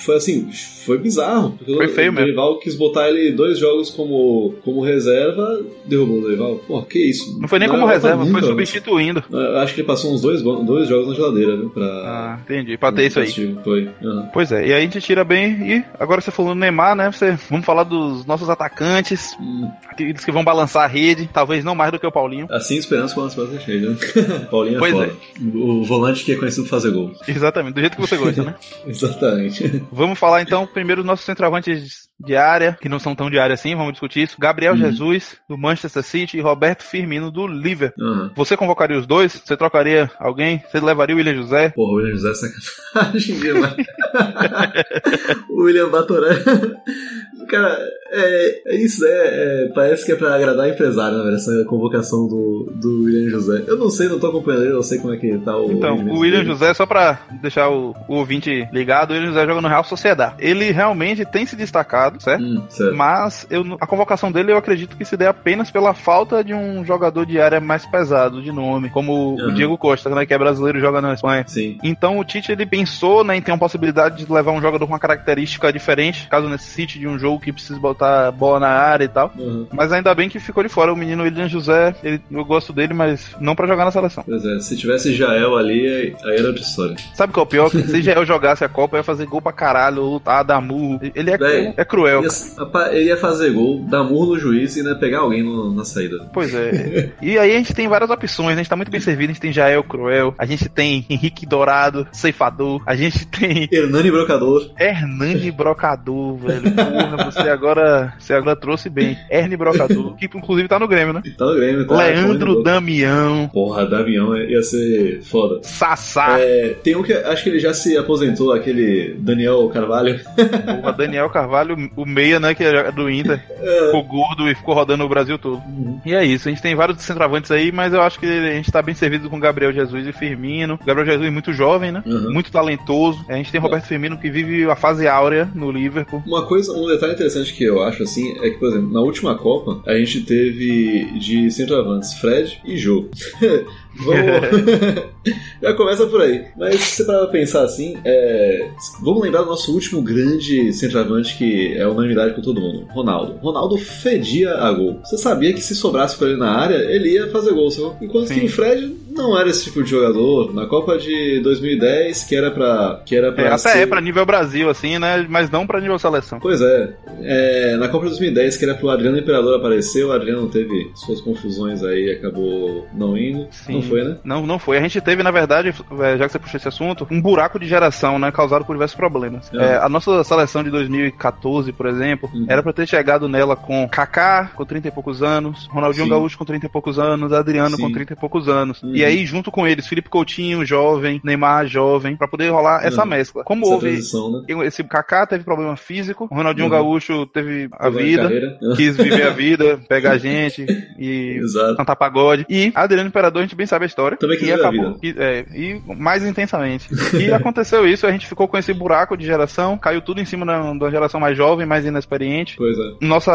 foi assim, foi bizarro. Foi feio o mesmo. O Dorival quis botar ele dois jogos como, como reserva, derrubou Dorival. Pô, que isso? Não foi nem não, como reserva, foi substituindo. Eu acho que ele passou uns dois, dois jogos na geladeira, viu? Pra... Ah, entendi. Pra ter isso aí. Foi. Uhum. Pois é, e aí a gente tira bem. E agora você falou no Neymar, né? Você... Vamos falar dos nossos atacantes. Hum. Aqueles que vão balançar a rede, talvez não mais do que o Paulinho. Assim esperamos balançar a rede, né? (laughs) Paulinho é pois foda. É. O volante que é conhecido por fazer gol. Exatamente, do jeito que você gosta, né? (laughs) Exatamente. Vamos falar então primeiro dos nossos centroavantes de área, que não são tão de área assim, vamos discutir isso. Gabriel uhum. Jesus, do Manchester City, e Roberto Firmino, do Liverpool. Uhum. Você convocaria os dois? Você trocaria alguém? Você levaria o William José? Porra, o William José é sacanagem, (laughs) o William Batoré. Cara, é, é isso, né? É, parece que é pra agradar empresário, né, essa convocação do, do William José. Eu não sei, não tô acompanhando ele, não sei como é que tá o. Então, o William dele. José, só pra deixar o, o ouvinte ligado, o William José joga no Real Sociedade. Ele realmente tem se destacado certo? Hum, certo. Mas eu, a convocação dele eu acredito que se dê apenas pela falta de um jogador de área mais pesado de nome, como Uhum. o Diego Costa, né, que é brasileiro e joga na Espanha. Sim. Então o Tite ele pensou né, em ter uma possibilidade de levar um jogador com uma característica diferente, caso necessite de um jogo que precise botar bola na área e tal. Uhum. Mas ainda bem que ficou de fora o menino William José. Ele, eu gosto dele, mas não pra jogar na seleção. Pois é, se tivesse Jael ali, aí era outra história. Sabe qual é o pior? (laughs) Se Jael jogasse a Copa, ia fazer gol pra caralho, lutar, dar murro. Ele é, Véi, é cruel. Ia, ia fazer gol, dar murro no juiz e ainda pegar alguém no- na saída. Pois é. (laughs) E aí a gente tem várias opções, né? a gente tá muito bem servido, a gente tem Jael Cruel, a gente tem Henrique Dourado, Ceifador, a gente tem Hernani Brocador. Hernani Brocador, velho. Porra, você agora, você agora trouxe bem. Hernani Brocador, que inclusive tá no Grêmio, né? Tá no Grêmio, tá? Leandro comendo gol. Damião, Porra, Damião ia ser foda. Sassá, É, tem um que acho que ele já se aposentou, aquele Daniel Carvalho. porra, Daniel Carvalho, o meia, né, que é do Inter, (laughs) ficou gordo e ficou rodando o Brasil todo. E é isso, a gente tem vários centroavantes aí, mas eu acho que a gente tá bem servido com Gabriel Jesus e Firmino. Gabriel Jesus muito jovem, né? Uhum. Muito talentoso. A gente tem Roberto Firmino que vive a fase áurea no Liverpool. Uma coisa, um detalhe interessante que eu acho assim é que, por exemplo, na última Copa a gente teve de centroavantes Fred e Jô. (laughs) Vamos. (laughs) Já começa por aí. Mas se você parar pra pensar assim, é, vamos lembrar do nosso último grande centroavante que é unanimidade com todo mundo: Ronaldo. Ronaldo fedia a gol. Você sabia que se sobrasse pra ele na área, ele ia fazer gol. sacou? Enquanto Sim. que o Fred não era esse tipo de jogador. Na Copa de 2010, que era pra. Que era pra É, até ser- é pra nível Brasil, assim, né? Mas não pra nível seleção. Pois é. É, na Copa de 2010, que era pro Adriano Imperador aparecer, o Adriano teve suas confusões aí e acabou não indo. Sim. Não foi, né? Não, não foi. A gente teve, na verdade, é, já que você puxou esse assunto, um buraco de geração, né? Causado por diversos problemas. Ah. É, a nossa seleção de 2014, por exemplo, Uhum. era pra ter chegado nela com Kaká, com 30 e poucos anos, Ronaldinho Sim. Gaúcho com 30 e poucos anos, Adriano Sim. com 30 e poucos anos. Uhum. E aí, junto com eles, Felipe Coutinho, jovem, Neymar, jovem, pra poder rolar essa Uhum. mescla. Como Essa houve. transição, né? Esse Kaká teve problema físico, o Ronaldinho Uhum. Gaúcho teve a Agora em vida, carreira. (laughs) quis viver a vida, pegar a gente e Exato. cantar pagode. E Adriano Imperador, a gente bem sabe a história. Também quis e a acabou. E, é, e mais intensamente. (laughs) E aconteceu isso, a gente ficou com esse buraco de geração, caiu tudo em cima da, da geração mais jovem, mais inexperiente. Pois é. Nossa,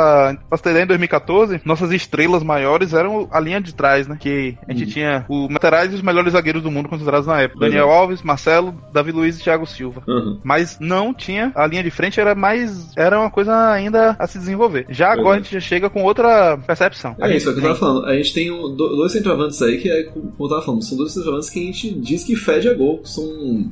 pra você ter ideia, em 2014, nossas estrelas maiores eram a linha de trás, né? Que a gente Uhum. tinha os laterais e os melhores zagueiros do mundo considerados na época. É. Daniel Alves, Marcelo, Davi Luiz e Thiago Silva. Uhum. Mas não tinha, a linha de frente era mais, era uma coisa ainda a se desenvolver. Já agora é. a gente já chega com outra percepção. É isso, é o que eu tava falando. A gente tem um- do- dois centroavantes aí que é, como eu tava falando, são dois centroavantes que a gente diz que fede a gol. São,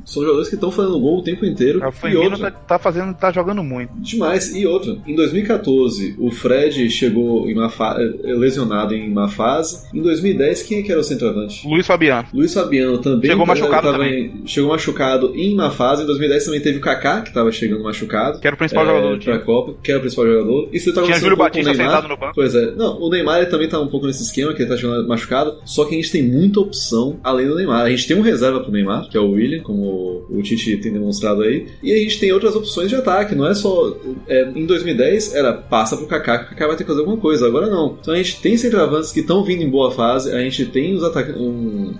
são jogadores que estão fazendo gol o tempo inteiro. O e Firmino outra, tá, tá fazendo, tá jogando muito. Demais. E outra, em 2014, o Fred chegou em uma fa- lesionado em uma fase. Em 2010, quem é que era o centroavante? Luiz Fabiano. Luiz Fabiano também Chegou eh, machucado tava em- chegou machucado em uma fase. Em 2010 também teve o Kaká, que estava chegando machucado. Que era o principal é, jogador do time. Copa, que era o principal jogador. E você tá Tinha Júlio um pouco com o Batista sentado no banco. Pois é. Não, o Neymar ele também tá um pouco nesse esquema, que ele tá jogando machucado. Só que a gente tem muita opção além do Neymar. A gente tem um reserva pro Neymar, que é o William, como o Tite tem demonstrado aí. E a gente tem outras opções de ataque. Não é só. é, em 2010 era passa pro Kaká, que o Kaká vai ter que fazer alguma coisa. Agora não. Então a gente tem centroavantes que estão vindo em boa fase. A gente tem os, ataca-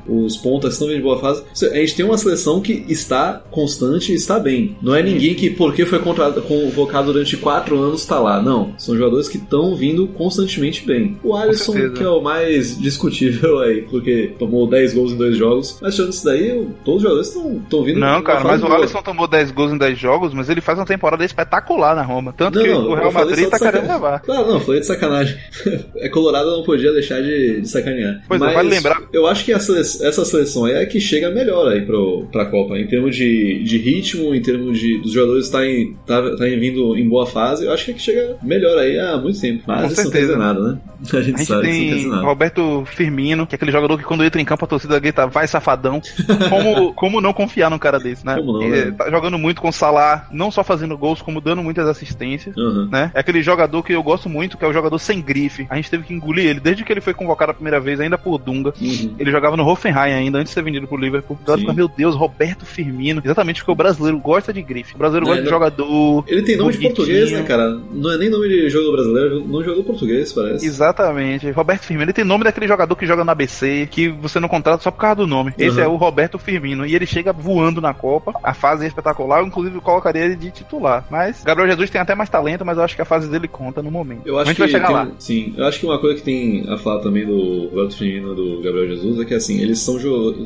os pontas estão vindo em boa fase. A gente tem uma seleção que está constante e está bem. Não é ninguém que, porque foi convocado durante quatro anos, está lá. Não. São jogadores que estão vindo constantemente bem. O Alisson, que é o mais discutível (laughs) aí, porque tomou 10 gols em dois jogos. Mas tirando isso daí, todos os jogadores estão vindo. Não, cara, mas o boa. Alisson tomou 10 gols em 10 jogos, mas ele faz uma temporada espetacular na Roma. Tanto Não, que não, o Real Madrid tá de querendo levar. Claro, não, falei de sacanagem. (laughs) é Colorado não podia deixar de, de sacanear. Pois é, Mas vale lembrar- Eu acho que a sele- essa seleção aí é a que chega melhor aí pro, pra Copa. Em termos de, de ritmo, em termos de dos jogadores estarem tá, tá vindo em boa fase, eu acho que é que chega melhor aí há muito tempo. Mas Com isso não quer certeza. dizer nada, né? (laughs) A gente, A gente sabe que isso não quer tem. Roberto Firmino, que é aquele jogador que quando entra em campo a torcida grita, vai safadão. Como, (laughs) como não confiar num cara desse, né? Como não, né? Tá jogando muito com o Salah, não só fazendo gols, como dando muitas assistências. Uhum. Né? É aquele jogador que eu gosto muito, que é o jogador sem grife. A gente teve que engolir ele desde que ele foi convocado a primeira vez, ainda por Dunga. Uhum. Ele jogava no Hoffenheim ainda, antes de ser vendido pro Liverpool. Fica, meu Deus, Roberto Firmino. Exatamente porque o brasileiro gosta de grife. O brasileiro Não, gosta de jogador. Ele tem nome de português, né, cara? Não é nem nome de jogo brasileiro, não jogador português, parece. Exatamente. Roberto Firmino. Ele tem nome daquele jogador que joga na ABC, que você não contrata só por causa do nome. Esse Uhum. é o Roberto Firmino. E ele chega voando na Copa. A fase é espetacular. Eu, inclusive, colocaria ele de titular. Mas Gabriel Jesus tem até mais talento, mas eu acho que a fase dele conta no momento. Eu a acho gente que vai chegar tem lá. sim, eu acho que uma coisa que tem a falar também do Roberto Firmino do Gabriel Jesus é que assim, eles são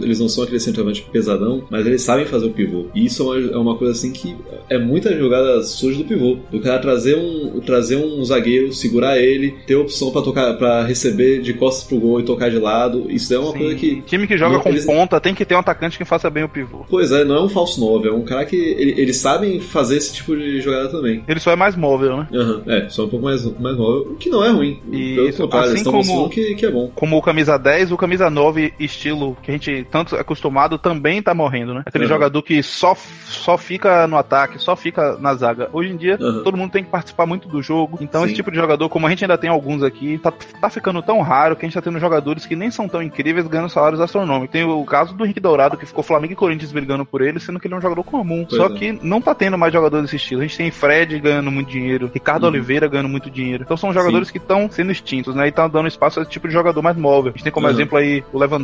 eles não são aquele centroavante pesadão, mas eles sabem fazer o pivô. E isso é uma, é uma coisa assim que é muita jogada suja do pivô. Do cara trazer um trazer um zagueiro, segurar ele, ter opção pra tocar para receber de costas pro gol e tocar de lado. Isso é uma Sim. coisa que Time que joga Não, com eles- ponta tem que ter um atacante que faça bem o pivô. Pois é, não é um falso 9, é um cara que ele- eles sabem fazer esse tipo de jogada também. Ele só é mais móvel, né? Aham, É, só um pouco mais, mais móvel, o que não é ruim. Pelo Isso, contrário, assim eles estão como- que, que é bom. Como o camisa 10, o camisa 9 estilo que a gente tanto é acostumado também tá morrendo, né? Aquele Uhum. jogador que só, só fica no ataque, só fica na zaga. Hoje em dia, Uhum. todo mundo tem que participar muito do jogo. Então, Sim. esse tipo de jogador, como a gente ainda tem alguns aqui, tá, tá ficando tão raro que a gente tá tendo jogadores que nem são tão incríveis ganhando salários astronômicos. Tem o caso do Henrique Dourado, que ficou Flamengo e Corinthians brigando por ele, sendo que ele é um jogador comum. Pois só é. que não tá tendo mais jogadores desse estilo. A gente tem Fred ganhando muito dinheiro, Ricardo Uhum. Oliveira ganhando muito dinheiro. Então são jogadores que estão sendo extintos, né? E tá dando espaço a esse tipo de jogador mais móvel. A gente tem como Uhum. exemplo aí o Lewandowski,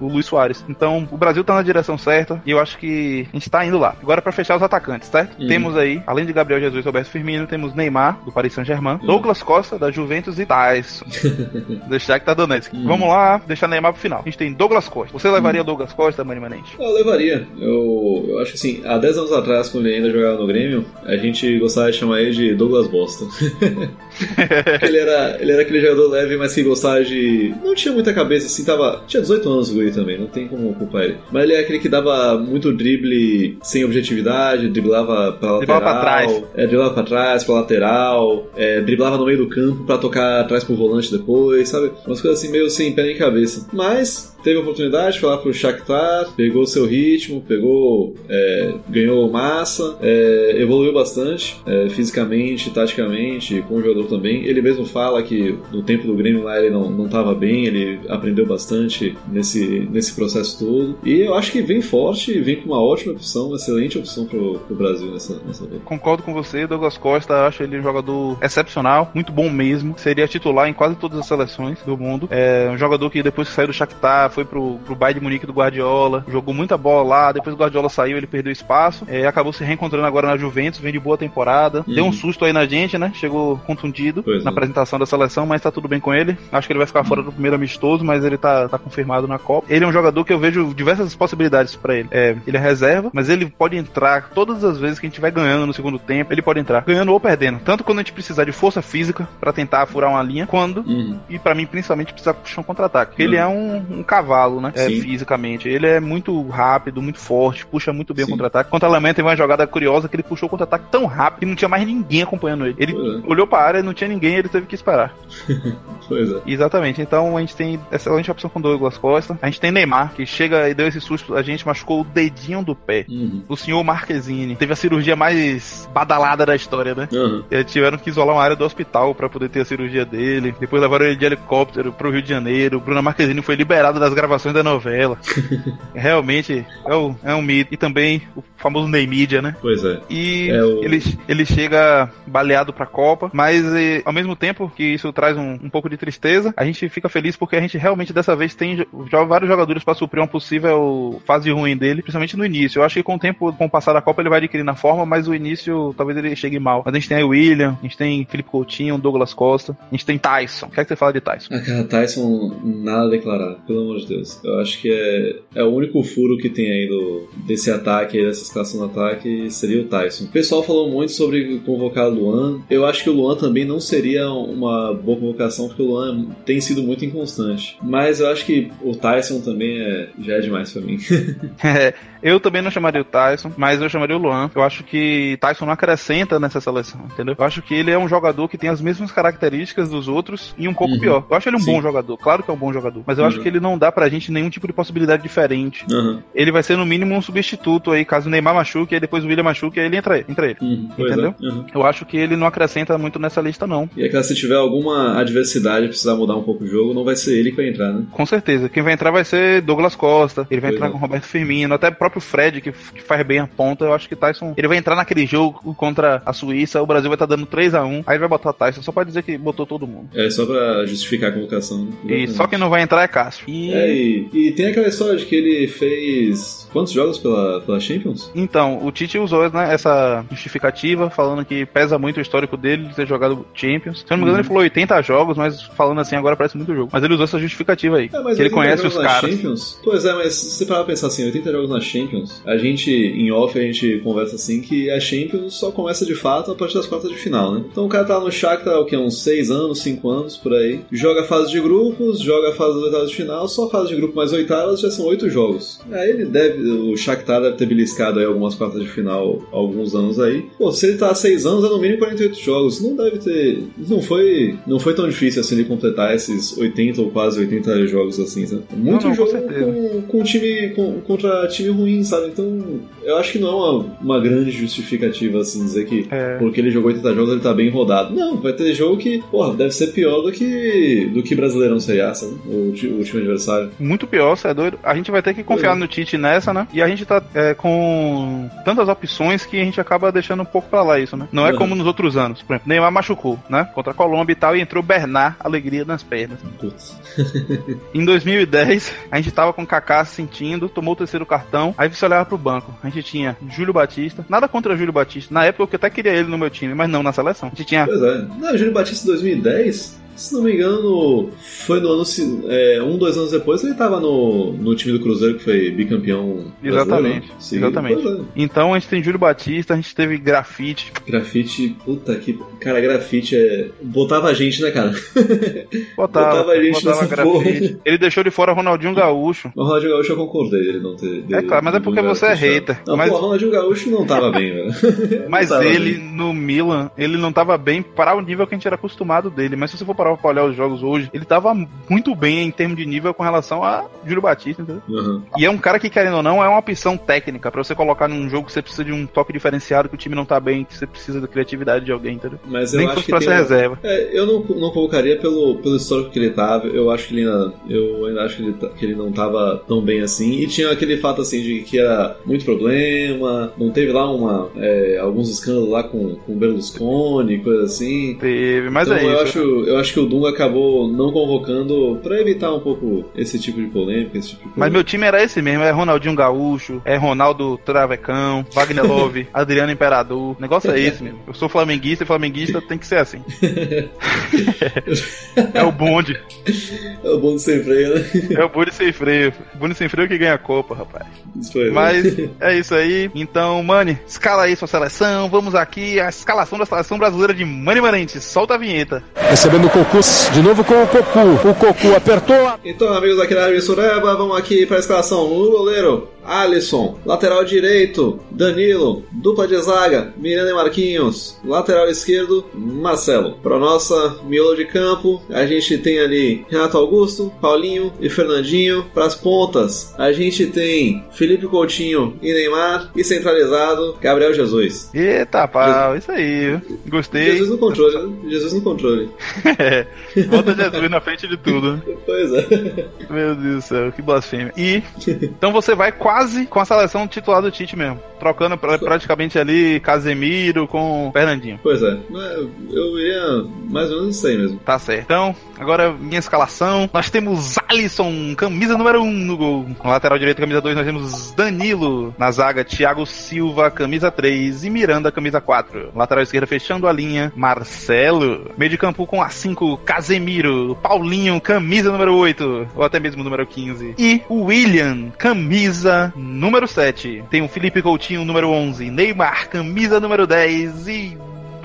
o Luiz Soares. Então o Brasil tá na direção certa e eu acho que a gente tá indo lá. Agora pra fechar os atacantes, certo? Uhum. Temos aí, além de Gabriel Jesus e Roberto Firmino, temos Neymar, do Paris Saint-Germain, Uhum. Douglas Costa, da Juventus e Tyson. (laughs) Deixar que tá Donetsk. Uhum. Vamos lá, deixar Neymar pro final. A gente tem Douglas Costa. Você levaria Douglas Costa, Mani Manente? Eu levaria. Eu, eu acho que assim, há 10 anos atrás, quando ele ainda jogava no Grêmio, a gente gostava de chamar ele de Douglas Bosta. (laughs) Ele era, ele era aquele jogador leve, mas que gostava de. Não tinha muita cabeça, assim, tava. Tinha 18 anos o Guri também, não tem como culpar ele. Mas ele é aquele que dava muito drible sem objetividade, driblava pra lateral. Driblava pra trás. É, driblava pra trás, pra lateral, é, driblava no meio do campo pra tocar atrás pro volante depois, sabe? Umas coisas assim meio sem pé nem cabeça. Mas teve a oportunidade de falar pro Shakhtar, pegou seu ritmo, pegou, é, ganhou massa, é, evoluiu bastante, é, fisicamente, taticamente, como jogador também. Ele mesmo fala que no tempo do Grêmio lá ele não, não tava bem, ele aprendeu bastante nesse, nesse processo todo. E eu acho que vem forte, vem com uma ótima opção, uma excelente opção pro, pro Brasil nessa, nessa vez. Concordo com você, Douglas Costa, acho ele um jogador excepcional, muito bom mesmo. Seria titular em quase todas as seleções do mundo. É um jogador que depois que saiu do Shakhtar foi pro, pro Bayern de Munique do Guardiola, jogou muita bola lá, depois o Guardiola saiu, ele perdeu espaço, é, acabou se reencontrando agora na Juventus, vem de boa temporada. Uhum. Deu um susto aí na gente, né? Chegou contundido Pois na é. apresentação da seleção, mas tá tudo bem com ele. Acho que ele vai ficar fora do primeiro amistoso, mas ele tá, tá confirmado na Copa. Ele é um jogador que eu vejo diversas possibilidades pra ele. É, ele é reserva, mas ele pode entrar todas as vezes que a gente vai ganhando no segundo tempo, ele pode entrar, ganhando ou perdendo. Tanto quando a gente precisar de força física pra tentar furar uma linha, quando Uhum. e pra mim principalmente precisar puxar um contra-ataque. Uhum. ele é um, um cavalo, né? É, fisicamente. Ele é muito rápido, muito forte, puxa muito bem Sim. o contra-ataque. Contra a Alemanha teve uma jogada curiosa que ele puxou o contra-ataque tão rápido que não tinha mais ninguém acompanhando ele. Ele é. olhou pra área, não tinha ninguém, ele teve que esperar. (laughs) Pois é. Exatamente. Então a gente tem excelente opção com o Douglas Costa. A gente tem Neymar, que chega e deu esse susto. A gente machucou o dedinho do pé. Uhum. O senhor Marquezine teve a cirurgia mais badalada da história, né? Uhum. Eles tiveram que isolar uma área do hospital pra poder ter a cirurgia dele. Depois levaram ele de helicóptero pro Rio de Janeiro. Bruna Marquezine foi liberado das gravações da novela. (laughs) Realmente é, o, é um mito. E também o famoso Neymídia, né? Pois é. E É o- ele, ele chega baleado pra Copa, mas eh, ao mesmo tempo que isso traz um, um pouco de tristeza, a gente fica feliz porque a gente realmente dessa vez tem jo- vários jogadores pra suprir uma possível fase ruim dele, principalmente no início. Eu acho que com o tempo, com o passar da Copa, ele vai adquirir na forma, mas o início talvez ele chegue mal. Mas a gente tem aí o William, a gente tem Felipe Coutinho, Douglas Costa, a gente tem Tyson. O que é que você fala de Tyson? Ah, cara, Tyson, nada a declarar, pelo amor de Deus. Eu acho que é, é o único furo que tem aí do, desse ataque, dessa escalação do ataque, seria o Tyson. O pessoal falou muito sobre convocar o Luan. Eu acho que o Luan também não seria uma boa convocação, porque o Luan tem sido muito inconstante. Mas eu acho que o Tyson também é, já é demais pra mim. (laughs) É, eu também não chamaria o Tyson, mas eu chamaria o Luan. Eu acho que Tyson não acrescenta nessa seleção, entendeu? Eu acho que ele é um jogador que tem as mesmas características dos outros e um pouco Uhum. pior. Eu acho ele um Sim. bom jogador, claro que é um bom jogador, mas eu acho Uhum. que ele não dá dá pra gente nenhum tipo de possibilidade diferente. Aham. Ele vai ser no mínimo um substituto aí, caso o Neymar machuque, aí depois o William machuque, aí ele entra, entra ele. Uhum. Pois Entendeu? é. Aham. Eu acho que ele não acrescenta muito nessa lista, não. E é que se tiver alguma adversidade precisar mudar um pouco o jogo, não vai ser ele que vai entrar, né? Com certeza. Quem vai entrar vai ser Douglas Costa. Ele vai Pois entrar é. com Roberto Firmino. Até o próprio Fred, que, que faz bem a ponta. Eu acho que Tyson. Ele vai entrar naquele jogo contra a Suíça. O Brasil vai estar dando 3 a 1 Aí vai botar Tyson só pra dizer que botou todo mundo. É só pra justificar a convocação. né? E só quem não vai entrar é Cássio. E. É, e, e tem aquela história de que ele fez quantos jogos pela, pela Champions? Então, o Tite usou né, essa justificativa, falando que pesa muito o histórico dele de ter jogado Champions. Se eu não me engano, Uhum. ele falou 80 jogos, mas falando assim agora parece muito jogo. Mas ele usou essa justificativa aí. É, que ele 80 conhece os caras. Champions? Pois é, mas se você parar pra pensar assim, 80 jogos na Champions, a gente, em off, a gente conversa assim que a Champions só começa de fato a partir das quartas de final, né? Então o cara tá no Shakhtar, o que, uns 6 anos, 5 anos, por aí. Joga a fase de grupos, joga a fase das oitavas de final, só fase de grupo mais oitavas já são 8 jogos. Aí ele deve, o Shakhtar deve ter beliscado aí algumas quartas de final alguns anos aí. Pô, se ele tá há 6 anos, é no mínimo 48 jogos. Não deve ter... Não foi, não foi tão difícil assim ele completar esses 80 ou quase 80 jogos assim, sabe? Muito Não, não, jogo com, com time com- contra time ruim, sabe? Então, eu acho que não é uma, uma grande justificativa assim dizer que É. porque ele jogou 80 jogos ele tá bem rodado. Não, vai ter jogo que, porra, deve ser pior do que do que Brasileirão Série A, sabe? O, o time adversário. Muito pior, você é doido. A gente vai ter que confiar é. no Tite nessa, né? E a gente tá é, com tantas opções que a gente acaba deixando um pouco pra lá isso, né? Não é Uhum. como nos outros anos. Por exemplo, Neymar machucou, né? Contra a Colômbia e tal, e entrou Bernard, alegria nas pernas. (laughs) Em 2010, a gente tava com o Kaká se sentindo, tomou o terceiro cartão, aí você olhava pro banco. A gente tinha Júlio Batista, nada contra Júlio Batista. Na época eu até queria ele no meu time, mas não na seleção. A gente tinha Pois é. Não, Júlio Batista 2010, se não me engano, foi no ano. É, um, dois anos depois ele tava no, no time do Cruzeiro que foi bicampeão. Exatamente, né? Exatamente. pois é. Então a gente tem Júlio Batista, a gente teve grafite, Grafite, puta que. Cara, grafite é. Botava a gente, né, cara? (laughs) botava, Botava a gente botava grafite. Ele deixou de fora Ronaldinho Gaúcho. O Ronaldinho Gaúcho eu concordei ele não ter. É claro, mas é porque você é hater. Não, Mas- pô, o Ronaldinho Gaúcho não tava bem, velho. (laughs) Mas ele, bem. no Milan, ele não tava bem para o nível que a gente era acostumado dele. Mas se você for parar pra olhar os jogos hoje, ele tava muito bem em termos de nível com relação a Júlio Batista, entendeu? Uhum. E é um cara que, querendo ou não, é uma opção técnica pra você colocar num jogo que você precisa de um toque diferenciado, que o time não tá bem, que você precisa da criatividade de alguém, entendeu? Mas eu Nem acho que pra ser uma- reserva. É, eu não, não colocaria pelo, pelo histórico que ele tava. Eu acho que ele ainda. Eu ainda acho que ele, tá- que ele não tava tão bem assim. E tinha aquele fato assim de que era muito problema. Não teve lá uma. é, alguns escândalos lá com, com Berlusconi, coisa assim. Teve, mas então é eu isso. acho, eu acho que o Dunga acabou não convocando pra evitar um pouco esse tipo de polêmica, esse tipo de Mas coisa. meu time era esse mesmo, é Ronaldinho Gaúcho, é Ronaldo Travecão, (laughs) Wagner Love, Adriano Imperador. O negócio é esse mesmo. Eu sou flamenguista e flamenguista tem que ser assim. (laughs) é o bonde. É o bom de sem freio, né? É o bonde sem freio. Bonde sem freio que ganha a Copa, rapaz. Isso foi, né? Mas é isso aí. Então, Mani, escala aí sua seleção. Vamos aqui, a escalação da seleção brasileira de Mani Marentes. Solta a vinheta. Recebendo o Cocus, de novo com o Cocu. O Cocu apertou. Então, amigos aqui da Sureba, vamos aqui para a escalação. No goleiro, Alisson. Lateral direito, Danilo. Dupla de zaga, Miranda e Marquinhos. Lateral esquerdo, Marcelo. Para nossa miolo de campo, a gente tem ali Renato Augusto, Paulinho e Fernandinho. Para as pontas, a gente tem Felipe Coutinho e Neymar. E centralizado, Gabriel Jesus. Eita, pau, isso aí. Gostei. Jesus no controle, né? Jesus no controle. É, (laughs) Bota Jesus na frente de tudo. né? (laughs) Pois é. Meu Deus do céu, que blasfêmia. E então você vai quase com a seleção titular do Tite mesmo. Trocando pra- praticamente ali Casemiro com Fernandinho. Pois é. Eu iria mais ou menos isso aí mesmo. Tá certo. Então, agora minha escalação. Nós temos Alisson, camisa número 1 um no gol. Na lateral direito, camisa 2, nós temos Danilo. Na zaga, Thiago Silva, camisa 3. E Miranda, camisa 4. Lateral esquerda, fechando a linha, Marcelo. Meio de campo com a 5, Casemiro. Paulinho, camisa número 8. Ou até mesmo número 15. E William, camisa número 7. Tem o Felipe Coutinho, número 11. Neymar, camisa número 10. E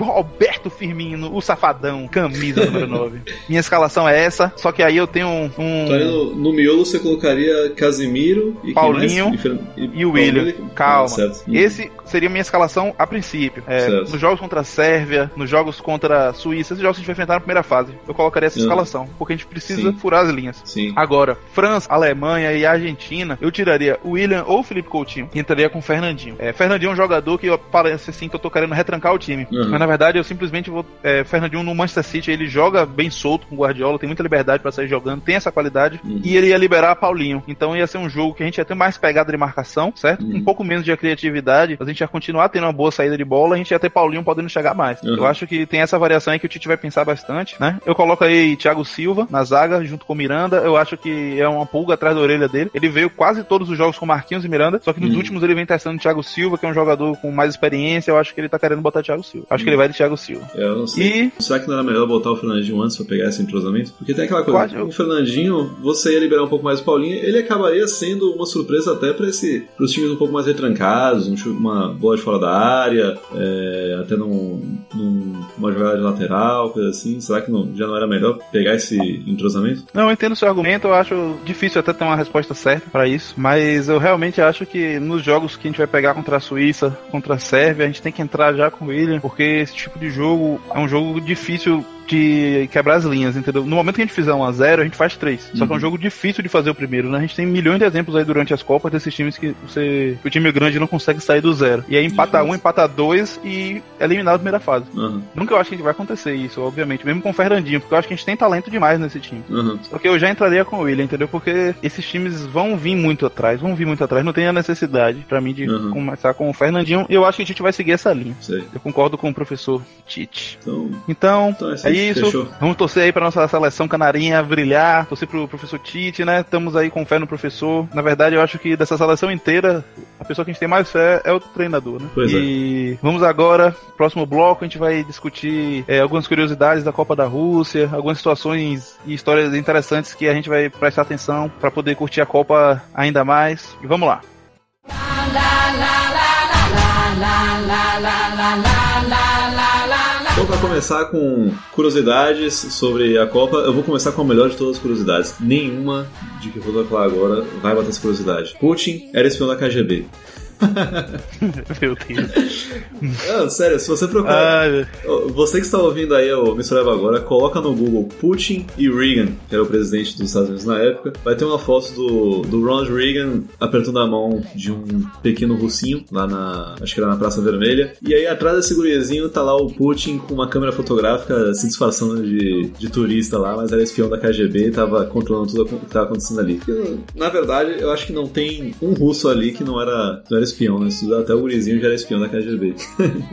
Roberto Firmino, o safadão, camisa número 9. (laughs) Minha escalação é essa, só que aí eu tenho um. um... No, no, miolo você colocaria Casimiro e Paulinho e, e, e, o William. Calma. Ah, Esse seria minha escalação a princípio. É, nos jogos contra a Sérvia, nos jogos contra a Suíça, esses jogos que a gente vai enfrentar na primeira fase, eu colocaria essa uhum. escalação, porque a gente precisa Sim. furar as linhas. Sim. Agora, França, Alemanha e Argentina, eu tiraria o William ou o Felipe Coutinho e entraria com o Fernandinho. É, Fernandinho é um jogador que parece assim que eu tô querendo retrancar o time. Uhum. Mas na verdade eu simplesmente vou. É, Fernandinho no Manchester City, ele joga bem solto com o Guardiola, tem muita liberdade para sair jogando, tem essa qualidade. Uhum. E ele ia liberar Paulinho. Então ia ser um jogo que a gente ia ter mais pegada de marcação, certo? Uhum. Um pouco menos de criatividade. A gente ia continuar tendo uma boa saída de bola, a gente ia ter Paulinho podendo chegar mais. Uhum. Eu acho que tem essa variação aí que o Tite vai pensar bastante, né? Eu coloco aí Thiago Silva na zaga, junto com o Miranda. Eu acho que é uma pulga atrás da orelha dele. Ele veio quase todos os jogos com Marquinhos e Miranda, só que nos uhum. últimos ele vem testando o Thiago Silva, que é um jogador com mais experiência. Eu acho que ele tá querendo botar Thiago Silva. Acho que ele vai de Thiago Silva. Eu não sei. E... Será que não era melhor botar o Fernandinho antes pra pegar esse entrosamento? Porque tem aquela coisa, Quase, o Fernandinho, você ia liberar um pouco mais o Paulinho, ele acabaria sendo uma surpresa até para esse, pros times um pouco mais retrancados, um, uma bola de fora da área, é, até num, numa jogada de lateral, coisa assim. Será que não, já não era melhor pegar esse entrosamento? Não, eu entendo o seu argumento, eu acho difícil até ter uma resposta certa para isso, mas eu realmente acho que nos jogos que a gente vai pegar contra a Suíça, contra a Sérvia, a gente tem que entrar já com o William, porque esse tipo de jogo. É um jogo difícil de quebrar as linhas, entendeu? No momento que a gente fizer 1 a 0 a gente faz 3. Uhum. Só que é um uhum. jogo difícil de fazer o primeiro, né? A gente tem milhões de exemplos aí durante as Copas desses times que você. Que o time grande não consegue sair do zero. E aí empata um, empata dois e é eliminado na primeira fase. Uhum. Nunca eu acho que vai acontecer isso, obviamente. Mesmo com o Fernandinho, porque eu acho que a gente tem talento demais nesse time. Uhum. Só que eu já entraria com o William, entendeu? Porque esses times vão vir muito atrás, vão vir muito atrás. Não tem a necessidade para mim de uhum. começar com o Fernandinho. Eu acho que a gente vai seguir essa linha. Sei. Eu concordo com o professor Tite. Então, então, então é, é isso. Fechou. Vamos torcer aí pra nossa seleção canarinha brilhar, torcer pro professor Tite, né? Estamos aí com fé no professor. Na verdade, eu acho que dessa seleção inteira, a pessoa que a gente tem mais fé é o treinador, né? Pois e é. vamos agora, próximo bloco, a gente vai discutir é, algumas curiosidades da Copa da Rússia, algumas situações e histórias interessantes que a gente vai prestar atenção para poder curtir a Copa ainda mais. E vamos lá. La, la, la, então, para começar com curiosidades sobre a Copa, eu vou começar com a melhor de todas as curiosidades. Nenhuma de que eu vou falar agora vai bater essa curiosidade. Putin era espião da KGB. (laughs) Meu Deus. Não, sério, se você procurar. Ah, você que está ouvindo aí o Mistureba agora, coloca no Google Putin e Reagan, que era o presidente dos Estados Unidos na época. Vai ter uma foto do, do Ronald Reagan apertando a mão de um pequeno russinho lá na. Acho que era na Praça Vermelha. E aí atrás desse guriazinho tá lá o Putin com uma câmera fotográfica se disfarçando de, de turista lá, mas era espião da KGB e tava controlando tudo o que tava acontecendo ali. na verdade, eu acho que não tem um russo ali que não era, não era espião, né? Até o gurizinho já era espião da KGB.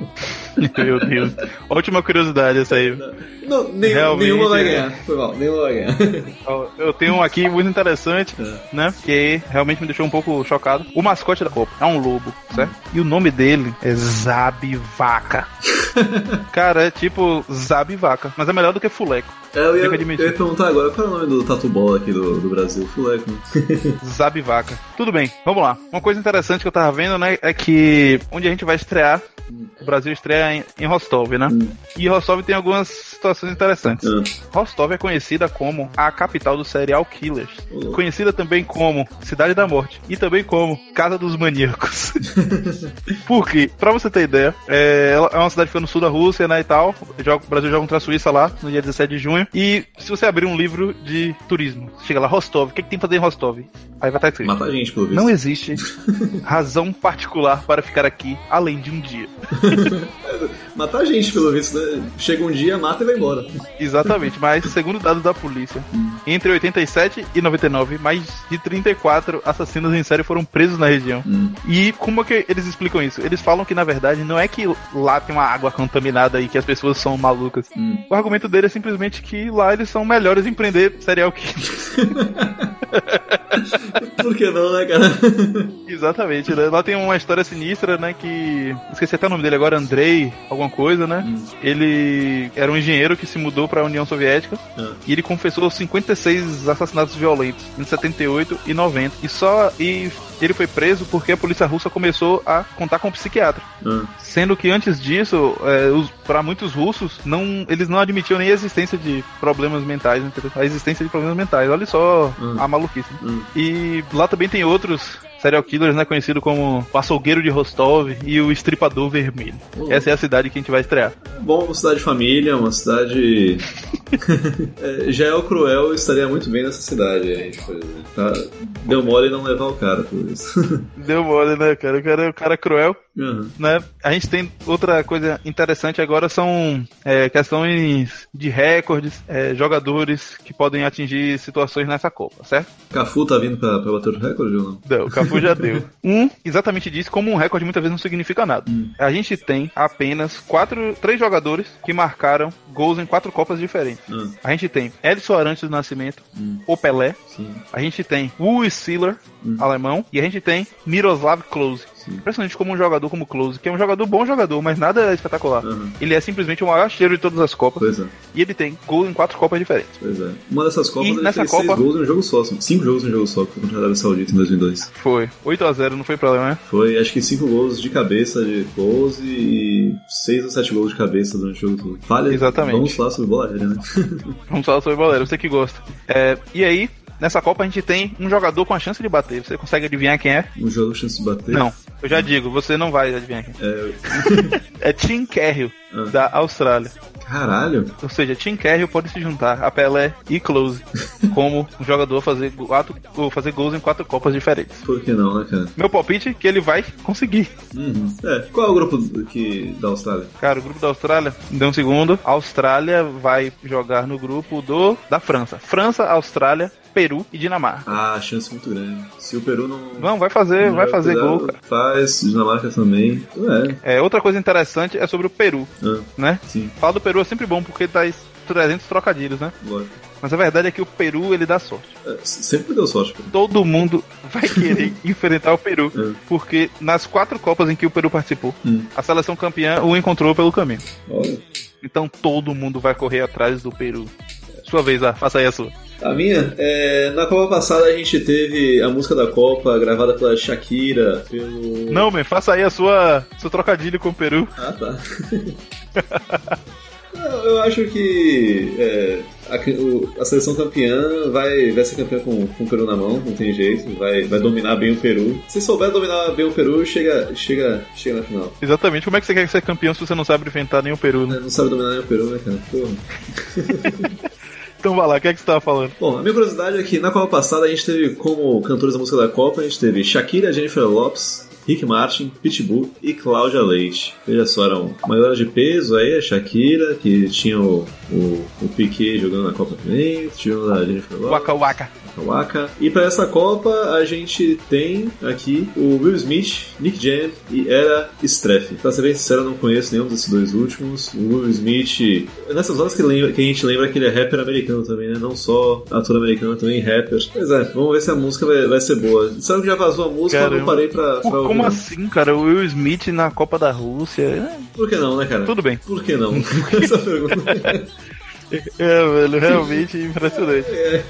(laughs) Meu Deus. Ótima curiosidade essa aí. Não, Realmente, nenhuma vai ganhar. Foi mal, nenhuma vai ganhar. (laughs) Eu tenho um aqui muito interessante, é. né? Que realmente me deixou um pouco chocado. O mascote da Copa é um lobo, certo? E o nome dele é Zabi Vaca. (laughs) Cara, é tipo Zabi Vaca, mas é melhor do que Fuleco. É, eu, ia, eu ia perguntar agora qual é o nome do tatu bola aqui do, do Brasil? Fuleco. Né? (laughs) Zabi Vaca. Tudo bem, vamos lá. Uma coisa interessante que eu tava vendo, né, é que onde a gente vai estrear o Brasil estreia em, em Rostov, né? Hum. E Rostov tem algumas situações interessantes. Hum. Rostov é conhecida como a capital dos serial killers. Uhum. Conhecida também como Cidade da Morte. E também como Casa dos Maníacos. (laughs) Porque, pra você ter ideia, é, é uma cidade que fica no sul da Rússia, né, e tal. O Brasil joga contra a Suíça lá, no dia 17 de junho. E se você abrir um livro de turismo, chega lá, Rostov, o que, é que tem pra fazer em Rostov? Aí vai estar escrito. Mata a gente, pelo visto. Não existe razão particular para ficar aqui além de um dia. (laughs) Matar gente, pelo visto, né? Chega um dia, mata e vai embora. Exatamente, mas segundo dados da polícia, entre 87 e 99, mais de 34 assassinos em série foram presos na região. Hum. E como é que eles explicam isso? Eles falam que, na verdade, não é que lá tem uma água contaminada e que as pessoas são malucas. Hum. O argumento dele é simplesmente que lá eles são melhores em prender serial killers. (laughs) Por que não, né, cara? Exatamente, né? Lá tem uma história sinistra, né? Que. Esqueci até o nome dele agora, Andrei, alguma coisa, né? Hum. Ele era um engenheiro que se mudou pra União Soviética Ah. e ele confessou 56 assassinatos violentos em 78 e 90. E só. E ele foi preso porque a polícia russa começou a contar com um psiquiatra. Ah, Sendo que antes disso, é, para muitos russos, não, eles não admitiam nem a existência de problemas mentais, a existência de problemas mentais. Olha só Hum. a maluquice. E lá também tem outros serial killers, né? Conhecido como o açougueiro de Rostov e o estripador vermelho. Hum. Essa é a cidade que a gente vai estrear. Bom, uma cidade de família, uma cidade. (laughs) (laughs) É, Jael Cruel estaria muito bem nessa cidade. A gente foi, tá? Deu mole não levar o cara por isso. Deu mole, né, cara? O cara é o cara cruel. Uhum. né? A gente tem outra coisa interessante agora são é, questões de recordes, é, jogadores que podem atingir situações nessa Copa, certo? Cafu tá vindo pra, pra bater o recorde ou não? Não, o Cafu já deu. (laughs) Um, exatamente disso, como um recorde muitas vezes não significa nada. A gente tem apenas quatro, três jogadores que marcaram gols em quatro Copas diferentes. Ah, A gente tem Edson Arantes do Nascimento, o Pelé, sim. a gente tem Uli Siller, alemão, e a gente tem Miroslav Klose. Sim. Impressionante como um jogador como Klose, que é um jogador bom jogador, mas nada espetacular. Uhum. Ele é simplesmente o maior de todas as Copas. É, E ele tem gol em quatro Copas diferentes. pois é. Uma dessas Copas E ele nessa fez Copa- seis gols em um jogo só. Cinco jogos em um jogo só contra a Arábia Saudita em 2002. Foi. 8 a 0 não foi lá, né? Foi, acho que cinco gols de cabeça de gols e seis ou sete gols de cabeça durante o jogo todo. Falha. Exatamente. Vamos falar sobre bola aérea, né? (laughs) Vamos falar sobre boleiro, você que gosta. É, e aí, nessa Copa a gente tem um jogador com a chance de bater. Você consegue adivinhar quem é? um jogo chance de bater. Não. Eu já digo, você não vai adivinhar quem É, é. (laughs) É Tim Carroll, Ah. da Austrália. caralho. Ou seja, Tim Carroll pode se juntar a Pelé e Close (laughs) como um jogador fazer, quatro, fazer gols em quatro Copas diferentes. Por que não, né, cara? Meu palpite é que ele vai conseguir. Uhum. É, qual é o grupo que, da Austrália? Cara, o grupo da Austrália, dê um segundo. A Austrália vai jogar no grupo do da França. França, Austrália, Peru e Dinamarca. Ah, chance muito grande. Se o Peru não. Não, vai fazer, vai fazer gol, cara. Faz, Dinamarca também. É. É, outra coisa interessante é sobre o Peru, Ah, né? sim, Falar do Peru é sempre bom porque traz 300 trocadilhos, né? lógico. Mas a verdade é que o Peru, ele dá sorte. É, sempre deu sorte, pô. Todo mundo vai (laughs) querer enfrentar o Peru, É. porque nas quatro Copas em que o Peru participou, Hum. a seleção campeã o encontrou pelo caminho. Olha. Então todo mundo vai correr atrás do Peru. Sua vez, ah, faça aí a sua. A minha, é, na Copa passada a gente teve a música da Copa gravada pela Shakira, pelo. Não, man, faça aí a sua seu trocadilho com o Peru. Ah, tá. (laughs) Eu acho que é, a, o- a seleção campeã vai, vai ser campeã com, com o Peru na mão, não tem jeito, vai, vai dominar bem o Peru. Se souber dominar bem o Peru, chega, chega, chega na final. Exatamente. Como é que você quer ser campeão se você não sabe enfrentar nem o Peru, né? Não sabe dominar nem o Peru, né, cara? Porra. (laughs) Então vai lá, o que é que você tava falando? Bom, a minha curiosidade é que na Copa passada a gente teve como cantores da música da Copa, a gente teve Shakira, Jennifer Lopes, Rick Martin, Pitbull e Cláudia Leite. Veja só, eram uma galera de peso aí, a Shakira, que tinha o, o, o Piquet jogando na Copa também, tinha o da Jennifer Lopes. Waka Waka. Waka. E para essa Copa a gente tem aqui o Will Smith, Nick Jam e Era Streff. Pra ser bem sincero, eu não conheço nenhum desses dois últimos. O Will Smith, nessas horas que, lembra, que a gente lembra que ele é rapper americano também, né? Não só ator americano, também rapper. Pois é, vamos ver se a música vai, vai ser boa. Sabe que já vazou a música, eu não parei pra, pra ouvir. como não. assim, cara? O Will Smith na Copa da Rússia. É, Por que não, né, cara? Tudo bem. Por que não? (laughs) Essa pergunta. É, velho, realmente impressionante.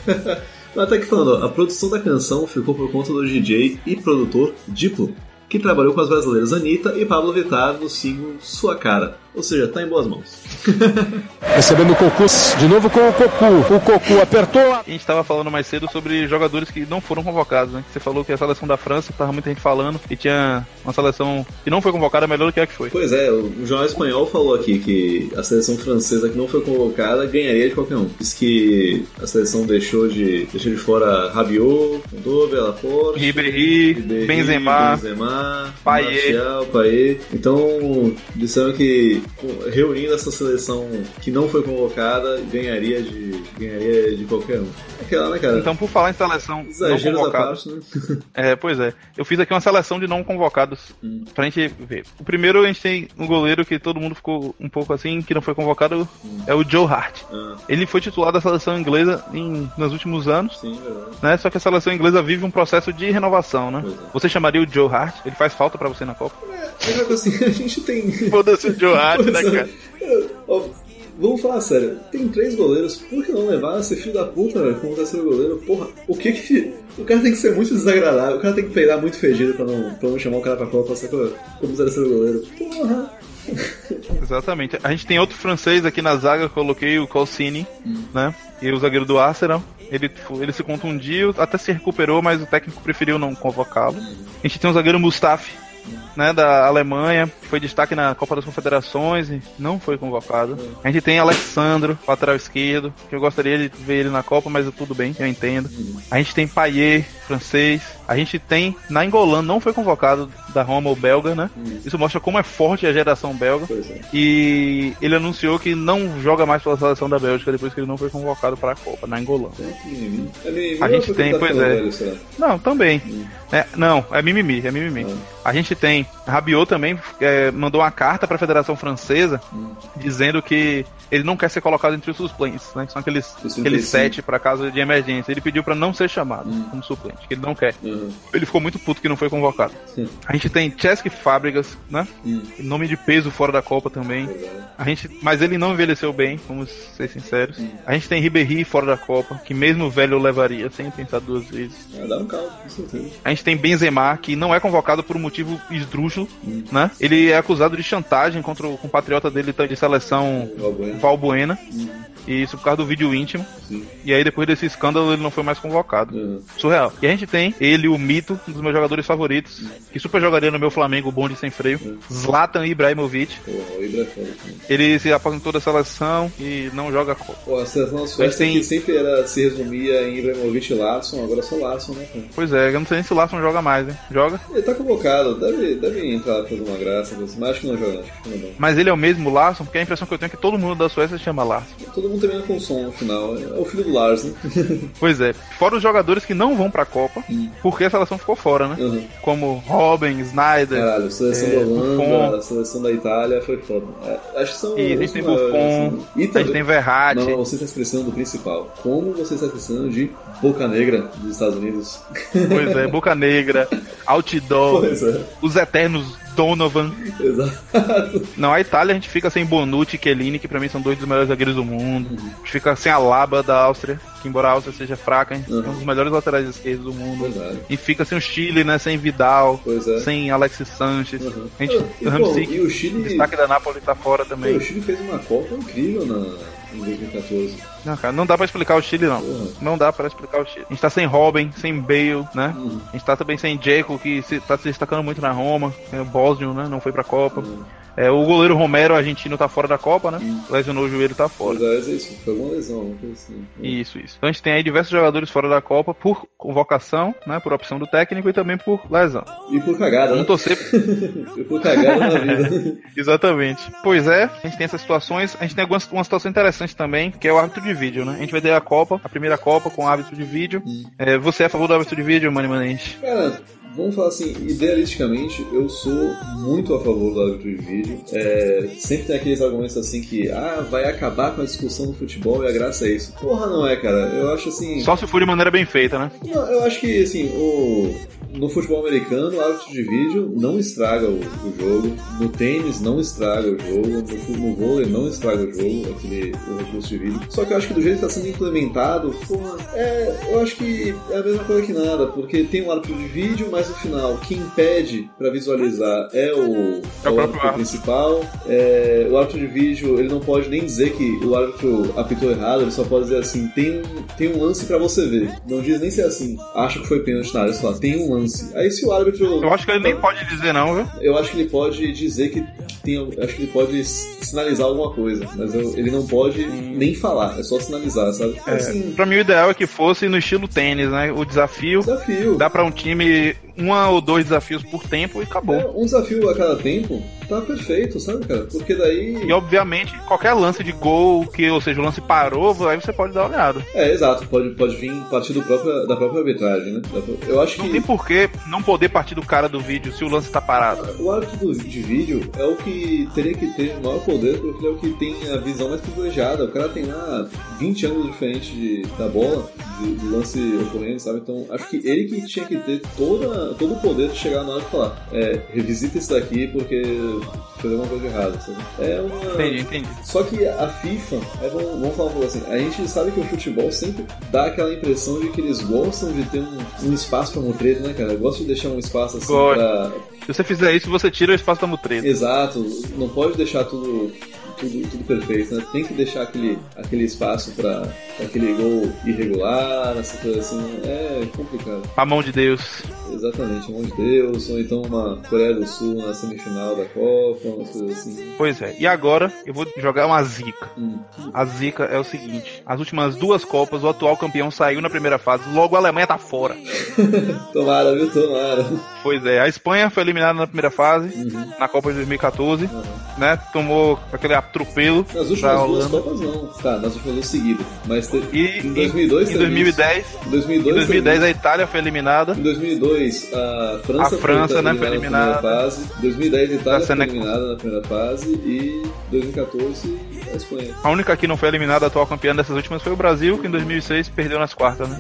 Mas Até que falando, a produção da canção ficou por conta do DJ e produtor Diplo, que trabalhou com as brasileiras Anitta e Pablo Vittar no single Sua Cara. Ou seja, tá em boas mãos. (laughs) Recebendo o Cocu, de novo com o Cocu. O Cocu apertou. A gente tava falando mais cedo sobre jogadores que não foram convocados, né? Você falou que a seleção da França, tava muita gente falando, e tinha uma seleção que não foi convocada melhor do que a que foi. Pois é, o jornal espanhol falou aqui que a seleção francesa que não foi convocada ganharia de qualquer um. Diz que a seleção deixou de, deixou de fora Rabiot, Condove, Laporte, Ribéry, Benzema, Benzema Payet. Martial, Payet. Então, disseram que que reunindo essa seleção que não foi convocada ganharia de, ganharia de qualquer um. Aquela, né, cara? Então, por falar em seleção Exageros não convocada, parte, né? (laughs) É, pois é. Eu fiz aqui uma seleção de não convocados Hum. pra gente ver. O primeiro a gente tem um goleiro que todo mundo ficou um pouco assim, que não foi convocado, é o Joe Hart. Ah, Ele foi titular da seleção inglesa em, nos últimos anos, sim, verdade. né? Só que a seleção inglesa vive um processo de renovação, né? É. Você chamaria o Joe Hart? Ele faz falta pra você na Copa? É que assim, (laughs) a gente tem. Foda-se o Joe Hart, né, cara? (laughs) Vamos falar sério, tem três goleiros, por que não levar esse filho da puta velho, como terceiro goleiro? Porra, o que que. (laughs) O cara tem que ser muito desagradável, o cara tem que peidar muito fedido pra não, pra não chamar o cara pra Copa sacou? como terceiro goleiro. Porra! (laughs) Exatamente. A gente tem outro francês aqui na zaga, coloquei o Colcini, né? E o zagueiro do Arsenal. Ele, ele se contundiu, até se recuperou, mas o técnico preferiu não convocá-lo. A gente tem o zagueiro Mustafi, né, da Alemanha, que foi destaque na Copa das Confederações e não foi convocado. A gente tem Alexandro, lateral esquerdo, que eu gostaria de ver ele na Copa, mas tudo bem, eu entendo. A gente tem Payet, francês. A gente tem Nainggolan, não foi convocado da Roma ou belga, né? Isso mostra como é forte a geração belga. É. E ele anunciou que não joga mais pela seleção da Bélgica depois que ele não foi convocado para a Copa. É que mimimi. É A gente porque tem, tá pois é. velho? Não, também. É, não, é mimimi, é mimimi. A gente tem Rabiot também é, mandou uma carta para a Federação Francesa dizendo que ele não quer ser colocado entre os suplentes, né? Que são aqueles, aqueles 35. sete para caso de emergência. Ele pediu para não ser chamado como suplente, que ele não quer. Uhum. Ele ficou muito puto que não foi convocado. Sim. A gente tem Chesky Fábricas, né? Hum. Nome de peso fora da Copa também. A gente, mas ele não envelheceu bem, vamos ser sinceros. A gente tem Ribéry fora da Copa, que mesmo velho levaria sem pensar duas vezes. Ah, dá um caldo, com certeza. A gente tem Benzema, que não é convocado por um motivo esdrúxulo, né? Ele é acusado de chantagem contra o compatriota dele de seleção Valbuena. Valbuena. E isso por causa do vídeo íntimo. Sim. E aí depois desse escândalo ele não foi mais convocado. Uhum. Surreal. E a gente tem ele, o mito, um dos meus jogadores favoritos, que super jogaria no meu Flamengo, o bonde sem freio, Zlatan Ibrahimovic. É foda também. Ele se aposentou da seleção e não joga Copa. Pô, a seleção da tem- que sempre era, se resumia em Ibrahimovic e Larson, agora é só Larson, né, cara? Pois é, eu não sei nem se o Larson joga mais, hein? Joga? Ele tá convocado, deve, deve entrar pra fazer uma graça, mas acho que não joga, acho que não. Mas ele é o mesmo Larson, porque a impressão que eu tenho é que todo mundo da Suécia se chama Larson. Todo mundo termina com som no final. É o filho do Lars, né? (laughs) Pois é, fora os jogadores que não vão pra Copa, Hum. porque a seleção ficou fora, né? Uhum. Como Robin, Snyder, Caralho, a seleção É, da Holanda, Buffon. a seleção da Itália foi foda. É, acho que são. e a os gente tem Buffon, assim. A gente tem Verratti. Não, você está expressando do principal. Como você está expressando de Boca Negra dos Estados Unidos? Pois é, Boca Negra, (laughs) Outdoor, é, os eternos Donovan. exato. Não, a Itália a gente fica sem Bonucci e Chiellini, que pra mim são dois dos melhores zagueiros do mundo. Uhum. A gente fica sem a Laba da Áustria, que embora a Áustria seja fraca, é um dos melhores laterais esquerdos do mundo. Verdade. E fica sem o Chile, né? Sem Vidal, é. sem Alexis Sanches. Uhum. A gente, E, o pô, Ramsey, e o Chile. destaque da Napoli tá fora pô, também. o Chile fez uma Copa incrível na, em 2014. Não, cara, não dá pra explicar o Chile, não. Não dá pra explicar o Chile. A gente tá sem Robin, sem Bale, né? Uhum. A gente tá também sem Dzeko, que se, tá se destacando muito na Roma. Tem o Bosnio, né? Não foi pra Copa. Uhum. É, o goleiro Romero, argentino, tá fora da Copa, né? Lesionou o joelho, tá fora. Pois é, isso. Foi lesão, uma coisa assim. Isso, isso. Então a gente tem aí diversos jogadores fora da Copa por convocação, né? Por opção do técnico e também por lesão. E por cagada, né? Vamos torcer. (laughs) E por cagada na vida. (laughs) Exatamente. Pois é, a gente tem essas situações. A gente tem algumas uma situação interessante também, que é o árbitro de vídeo, né? A gente vai ter a Copa, a primeira Copa com árbitro de vídeo. É, você é a favor do árbitro de vídeo, Mani Manente? Cara, vamos falar assim, idealisticamente, eu sou muito a favor do árbitro de vídeo. É, sempre tem aqueles argumentos assim que, ah, vai acabar com a discussão do futebol e a graça é isso. Porra, não é, cara. Eu acho assim. Só se for de maneira bem feita, né? Não, eu acho que, assim, o, no futebol americano, o árbitro de vídeo não estraga o, o jogo. No tênis, não estraga o jogo. No, no vôlei, não estraga o jogo, aquele o recurso de vídeo. Só que eu acho que do jeito que está sendo implementado, porra, é, eu acho que é a mesma coisa que nada. Porque tem um árbitro de vídeo, mas no final, quem pede pra visualizar é o, É o árbitro principal. É, o árbitro de vídeo, ele não pode nem dizer que o árbitro apitou errado, ele só pode dizer assim, tem um, tem um lance pra você ver. Não diz nem se é assim, acha que foi pênalti na área, só tem um lance. Aí se o árbitro... Eu acho que ele nem pode dizer não, viu? Eu acho que ele pode dizer que tem... Acho que ele pode sinalizar alguma coisa, mas eu- ele não pode nem falar, é só sinalizar, sabe? É, Assim, pra mim o ideal é que fosse no estilo tênis, né? O desafio desafio. dá pra um time uma ou dois desafios por tempo e acabou. É, um desafio a cada tempo tá perfeito, sabe, cara? Porque daí. E obviamente, qualquer lance de gol, que, ou seja, o lance parou, aí você pode dar uma olhada. É, exato, pode, pode vir partir do próprio, da própria arbitragem, né? Eu acho Não que. tem por que não poder partir do cara do vídeo se o lance tá parado. O árbitro de vídeo é o que teria que ter maior poder, porque ele é o que tem a visão mais privilegiada. O cara tem lá 20 anos diferente de, da bola, de- do lance ocorrendo, sabe? Então acho que ele que tinha que ter toda, todo o poder de chegar na hora e falar: é, revisita isso daqui porque fez alguma coisa errada, sabe? É uma. Entendi, entendi. Só que a FIFA, é, vamos, vamos falar um pouco assim, a gente sabe que o futebol sempre dá aquela impressão de que eles gostam de ter um, um espaço pra mutreiro, né, cara? Gosta de deixar um espaço assim Gosto. pra, Se você fizer isso, você tira o espaço da mutreta. Exato, não pode deixar tudo, tudo, tudo perfeito, né? Tem que deixar aquele, aquele espaço para aquele gol irregular, essa coisa assim. É complicado. A mão de Deus. Exatamente, mão de Deus, ou então uma Coreia do Sul na semifinal da Copa, umas coisas assim. Pois é. E agora eu vou jogar uma zica. Hum. A zica é o seguinte: as últimas duas Copas, o atual campeão saiu na primeira fase, logo a Alemanha tá fora. (laughs) Tomara, viu? Tomara. Pois é, a Espanha foi eliminada na primeira fase, Uhum. na Copa de 2014, Uhum. né? Tomou aquele atropelo Nas últimas duas. Copas não. Tá, nas últimas duas seguidas. Mas te... E em 2002 em teve 2010, isso. Em 2002, em 2010 teve a Itália foi eliminada. Em 2002, a França, A França, né, foi na eliminada. primeira fase. 2010, a Itália foi eliminada na primeira fase. E 2014, a Espanha. A única que não foi eliminada, a atual campeã dessas últimas, foi o Brasil, que em 2006 perdeu nas quartas, né?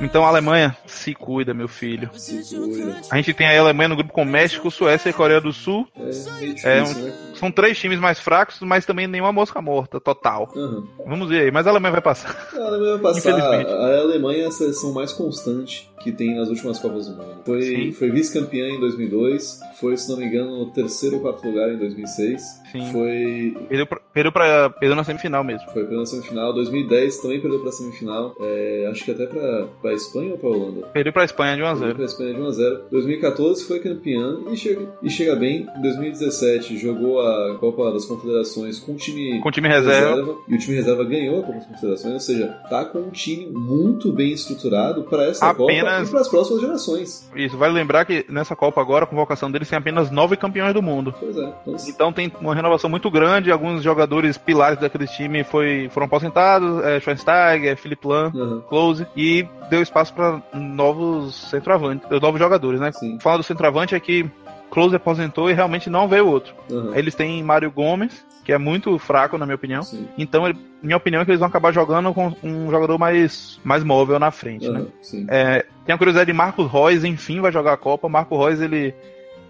É. Então a Alemanha se cuida, meu filho. Se cuida. A gente tem a Alemanha no grupo com México, Suécia e Coreia do Sul. É meio difícil, É né? São três times mais fracos, mas também nenhuma mosca morta, total. Aham. Vamos ver aí, mas a Alemanha vai passar. A Alemanha vai passar. A Alemanha é a seleção mais constante que tem nas últimas Copas do Mundo. Foi, Sim. foi vice-campeã em 2002, foi, se não me engano, no terceiro ou quarto lugar em 2006. Sim. Foi Perdeu, pra, perdeu, pra, perdeu na semifinal mesmo. Foi pela semifinal. 2010 também perdeu pra semifinal. É, acho que até pra, pra Espanha ou pra Holanda? Perdeu pra Espanha de 1 a Perdeu 0 pra Espanha de 1x0. 2014 foi campeã e chega, e chega bem. Em 2017 jogou a Copa das Confederações com o time, Com time reserva. E o time reserva ganhou a Copa das Confederações. Ou seja, tá com um time muito bem estruturado pra essa Apenas- Copa e pras próximas gerações. Isso, vale lembrar que nessa Copa agora, a convocação deles tem apenas nove campeões do mundo. Pois é. Então, Então tem uma renovação muito grande, alguns jogadores pilares daquele time foi, foram aposentados, é, Schweinsteiger, Philipp Lahm, aham, Close, e deu espaço para novos centroavantes, novos jogadores, né? sim. Fala do centroavante é que Close aposentou e realmente não veio outro. aham, Eles têm Mário Gomes, que é muito fraco, na minha opinião. sim. Então, ele- minha opinião é que eles vão acabar jogando com um jogador mais, mais móvel na frente, né? aham, sim. É, tem a curiosidade de Marcos Reus, enfim, vai jogar a Copa. Marco Reus, ele,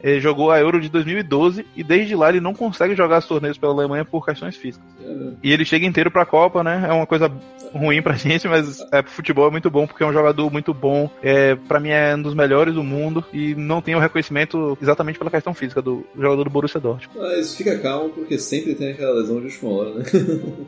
ele jogou a Euro de 2012 e desde lá ele não consegue jogar os torneios pela Alemanha por questões físicas. É. E ele chega inteiro pra Copa, né? É uma coisa ruim pra (laughs) gente, mas é, pro futebol é muito bom, porque é um jogador muito bom. É, para mim é um dos melhores do mundo e não tem o reconhecimento exatamente pela questão física do jogador do Borussia Dortmund. Mas fica calmo, porque sempre tem aquela lesão de última hora, né? (laughs)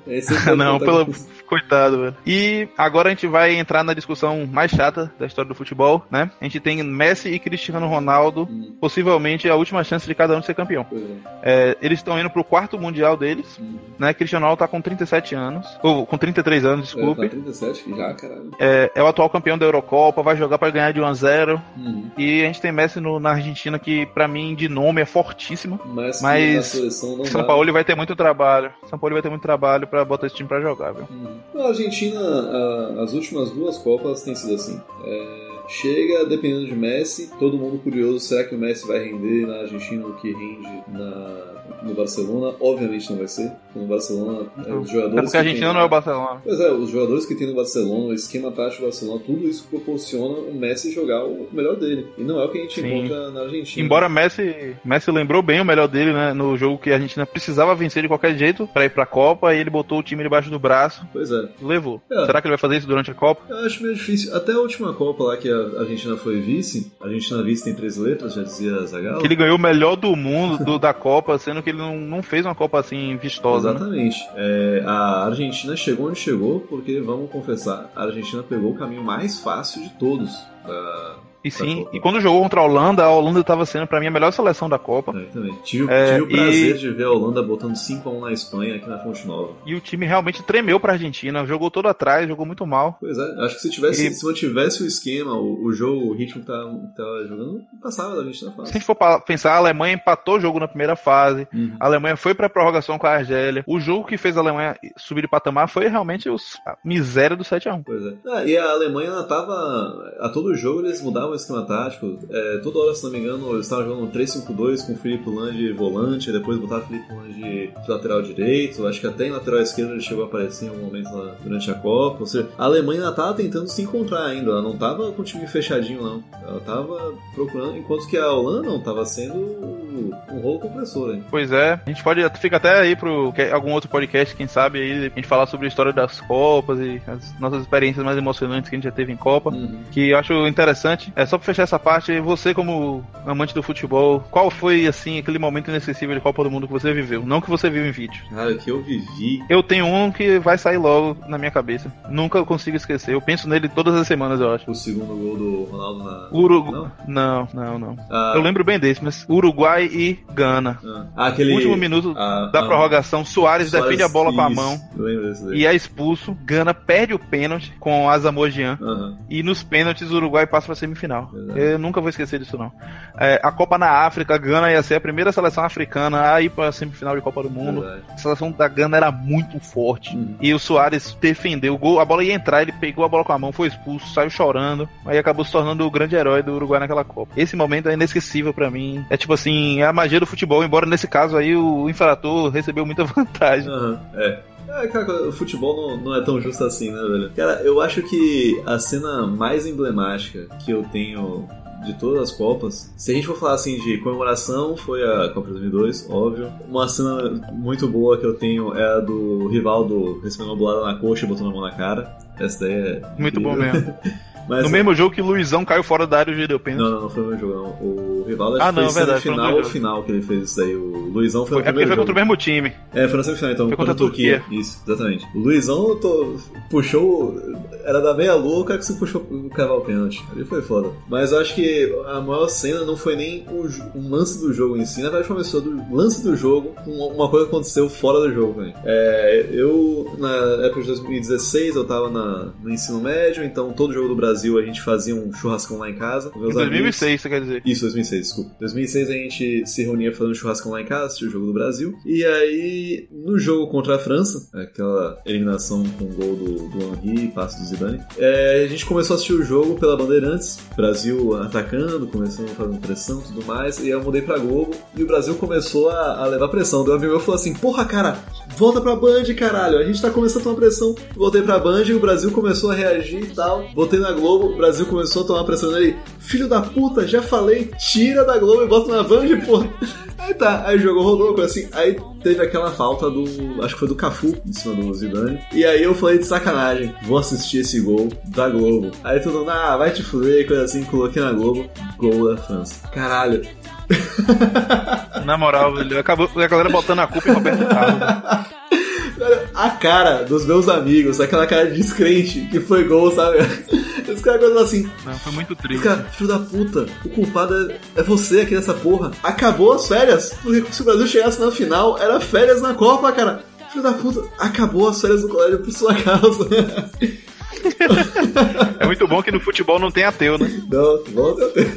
É (laughs) não, pelo... coitado, velho. E agora a gente vai entrar na discussão mais chata da história do futebol, né? A gente tem Messi e Cristiano Ronaldo, Hum, possivelmente a última chance de cada um de ser campeão. é. É, eles estão indo pro quarto mundial deles, Hum. né? Cristiano Ronaldo tá com 37 anos, ou com 33 anos, É, desculpe. tá 37 que já, caralho. É, é o atual campeão da Eurocopa, vai jogar pra ganhar de 1 a 0 Uhum. E a gente tem Messi no- na Argentina, que pra mim, de nome, é fortíssima. Mas, São. Paulo vai ter muito trabalho. São Paulo vai ter muito trabalho pra botar esse time pra jogar, viu? Uhum. A Argentina, a- as últimas duas Copas têm sido assim. É, chega, dependendo de Messi, todo mundo curioso, será que o Messi vai render na Argentina o que rende na, no Barcelona? Obviamente não vai ser. No Barcelona, é, os É jogadores porque a Argentina tem não é o Barcelona. Pois é, os jogadores que tem no Barcelona, o esquema tático do Barcelona, tudo isso proporciona o Messi jogar o melhor dele. E não é o que a gente Sim. encontra na Argentina. Embora Messi, Messi lembrou bem o melhor dele, né? No jogo que a Argentina precisava vencer de qualquer jeito pra ir pra Copa, e ele botou o time debaixo do braço Pois é. levou. É. Será que ele vai fazer isso durante a Copa? Eu acho meio difícil. Até a última Copa lá que a Argentina foi vice, a Argentina vice tem três letras, já dizia Zagallo. Que ele ganhou o melhor do mundo do- da Copa, sendo que ele não, não fez uma Copa assim vistosa, né? Exatamente. É, a Argentina chegou onde chegou porque, vamos confessar, a Argentina pegou o caminho mais fácil de todos da, E sim, e quando jogou contra a Holanda, a Holanda estava sendo para mim a melhor seleção da Copa. É, também. Tive, é, tive o prazer e... de ver a Holanda botando 5x1 na Espanha aqui na Fonte Nova. E o time realmente tremeu pra Argentina, jogou todo atrás, jogou muito mal. Pois é, acho que se tivesse, e... se mantivesse o esquema, o, o jogo, o ritmo que tava, tava jogando, passava da Argentina fácil. Se a gente for pensar, a Alemanha empatou o jogo na primeira fase, uhum. a Alemanha foi pra prorrogação com a Argélia. O jogo que fez a Alemanha subir de patamar foi realmente os, a miséria do 7x1. Pois é. Ah, e a Alemanha ela tava. A todo jogo eles mudavam o esquema tático. É, toda hora, se não me engano, eles estavam jogando 3-5-2 com o Felipe Lange volante, depois botaram o Felipe Lange de lateral direito. Acho que até em lateral esquerdo ele chegou a aparecer em algum momento lá durante a Copa. Ou seja, a Alemanha ela tava tentando se encontrar ainda. Ela não tava com o time fechadinho, não. Ela tava procurando, enquanto que a Holanda não tava sendo um rolo compressor, hein? Pois é. A gente pode. Fica até aí pro algum outro podcast, quem sabe, aí, a gente falar sobre a história das Copas e as nossas experiências mais emocionantes que a gente já teve em Copa. Uhum. Que eu acho interessante. É só pra fechar essa parte, você, como amante do futebol, qual foi, assim, aquele momento inesquecível de Copa do Mundo que você viveu? Não que você viu em vídeo. Cara, que eu vivi. Eu tenho um que vai sair logo na minha cabeça. Nunca consigo esquecer. Eu penso nele todas as semanas, eu acho. O segundo gol do Ronaldo na. Urugu... Não, não, não. não. Ah. Eu lembro bem desse, mas Uruguai e Gana. Ah, aquele. Último minuto ah, da ah, prorrogação, Soares, Soares defende a bola com a mão. E é expulso. Gana perde o pênalti com o Azamojian. Uhum. E nos pênaltis o Uruguai passa pra semifinal. Eu nunca vou esquecer disso, não. É, a Copa na África, Gana ia ser a primeira seleção africana a ir pra semifinal de Copa do Mundo. Verdade. A seleção da Gana era muito forte. Uhum. E o Soares defendeu o gol. A bola ia entrar, ele pegou a bola com a mão, foi expulso, saiu chorando. Aí acabou se tornando o grande herói do Uruguai naquela Copa. Esse momento é inesquecível para mim. É tipo assim, é a magia do futebol, embora nesse caso aí o infrator recebeu muita (laughs) vantagem. Uhum. É. É, cara, o futebol não, não é tão justo assim, né, velho? Cara, eu acho que a cena mais emblemática que eu tenho de todas as Copas. Se a gente for falar assim de comemoração, foi a Copa 2002, óbvio. Uma cena muito boa que eu tenho é a do Rivaldo recebendo uma bolada na coxa e botando a mão na cara. Essa daí é. Muito bom mesmo. (laughs) Mas, no é... mesmo jogo que Luizão caiu fora da área e deu pênalti. Não, não, não foi no mesmo jogo, não. O Rivaldo acho ah, não, foi verdade, final ou final que ele fez isso aí. O Luizão foi, foi no É porque foi contra o mesmo time. É, foi na semifinal, então. Foi contra, contra a Turquia. Turquia. Isso, exatamente. O Luizão tô... puxou. Era da meia louca que se puxou o cavar o pênalti. Ali foi foda. Mas eu acho que a maior cena não foi nem o, um lance do jogo em si. Na verdade, começou do lance do jogo com uma coisa que aconteceu fora do jogo, velho. É, eu, na época de 2016, eu tava na, no ensino médio, então todo jogo do Brasil a gente fazia um churrascão lá em casa. Com meus em 2006, amigos. você quer dizer? Isso, 2006, desculpa. 2006 a gente se reunia fazendo um churrascão lá em casa, assistia o jogo do Brasil. E aí, no jogo contra a França, aquela eliminação com o gol do, do Henry, passe do Zidane, é, a gente começou a assistir o jogo pela Bandeirantes, Brasil atacando, começando a fazer pressão e tudo mais, e aí eu mudei pra Globo, e o Brasil começou a, a levar pressão. Deu um amigo meu falou assim, porra, cara, volta pra Band, caralho, a gente tá começando a tomar pressão. Voltei pra Band e o Brasil começou a reagir e tal. Voltei na Globo, o Brasil começou a tomar pressão nele. Filho da puta, já falei, tira da Globo e bota na Band, pô. Aí tá, aí o jogo rodou, assim, aí teve aquela falta do, acho que foi do Cafu, em cima do Zidane. E aí eu falei de sacanagem, vou assistir esse gol da Globo. Aí todo mundo, ah, vai te fuder, coisa assim, coloquei na Globo, gol da França. Caralho. Na moral, velho, acabou a galera botando a culpa em Roberto Carlos. (laughs) A cara dos meus amigos, aquela cara de descrente que foi gol, sabe? (laughs) Os caras assim. Não, foi muito triste. Cara, filho da puta, o culpado é, é você aqui nessa porra. Acabou as férias. Porque se o Brasil chegasse na final, era férias na Copa, cara. Filho da puta, acabou as férias do colégio por sua causa. (laughs) é muito bom que no futebol não tem ateu, né? Não, não tem ateu.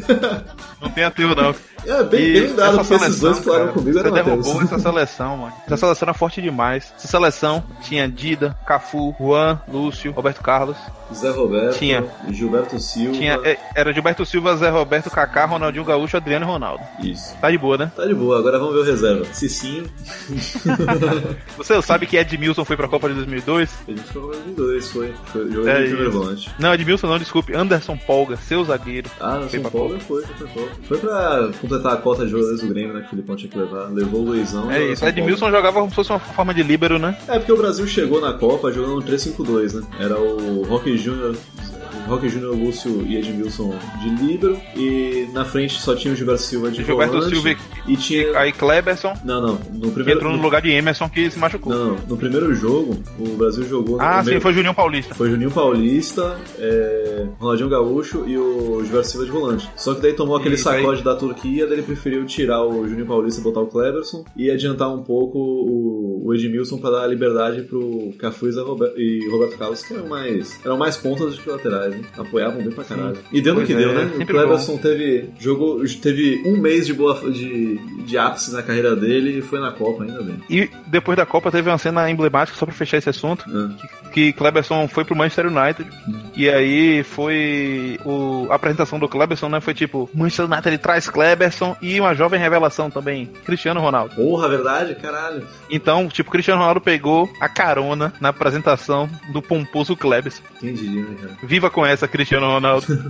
Não tem ateu, não. É, bem, e bem dado, porque esses dois falaram comigo Você derrubou essa seleção, mano. Essa seleção era forte demais. Essa seleção tinha Dida, Cafu, Juan, Lúcio, Roberto Carlos. Zé Roberto, tinha, Gilberto Silva. Tinha, é, era Gilberto Silva, Zé Roberto, Kaká, Ronaldinho Gaúcho, Adriano e Ronaldo. Isso. Tá de boa, né? Tá de boa, agora vamos ver o reserva. Cicinho. (laughs) Você sabe que Edmilson foi pra Copa de 2002? Edmilson foi pra 2002, foi. Foi jogo é, de volante. Não, Edmilson não, desculpe. Anderson Polga, seu zagueiro. Ah, Anderson Polga foi, foi, foi. Foi pra completar a cota de jogadores do Grêmio, né? Que o Filipão tinha que levar. Levou o Luizão. É isso, Edmilson jogava como se fosse uma forma de líbero, né? É, porque o Brasil chegou na Copa jogando um 3-5-2, né? Era o Rock Júnior Roque Júnior, Lúcio e Edmilson de líbero. E na frente só tinha o Gilberto Silva de Gilberto volante. Silva e tinha... Aí Kleberson Não, não. No primeiro... entrou no lugar de Emerson que se machucou. Não. No primeiro jogo, o Brasil jogou... ah, sim, meio- foi Juninho Paulista. Foi Juninho Paulista, é, Ronaldinho Gaúcho e o Gilberto Silva de volante. Só que daí tomou aquele aí. sacode da Turquia, daí ele preferiu tirar o Juninho Paulista e botar o Cleberson e adiantar um pouco o, o Edmilson para dar liberdade pro Cafuiz e Robe- e Roberto Carlos, que eram mais, eram mais pontas do que laterais, né? Apoiavam bem pra caralho. E deu no que é, deu, né? O sempre Cleberson teve, jogou, teve um mês de, boa, de, de ápice na carreira dele e foi na Copa ainda bem. E depois da Copa teve uma cena emblemática, só pra fechar esse assunto, Ah, que Kleberson foi pro Manchester United. E aí foi o, a apresentação do Kleberson, né? Foi tipo, Manchester United traz Kleberson e uma jovem revelação também, Cristiano Ronaldo. Porra, verdade? Caralho. Então, tipo, Cristiano Ronaldo pegou a carona na apresentação do pomposo Kleberson. Diria, né, cara? Viva com essa, Cristiano Ronaldo. (laughs)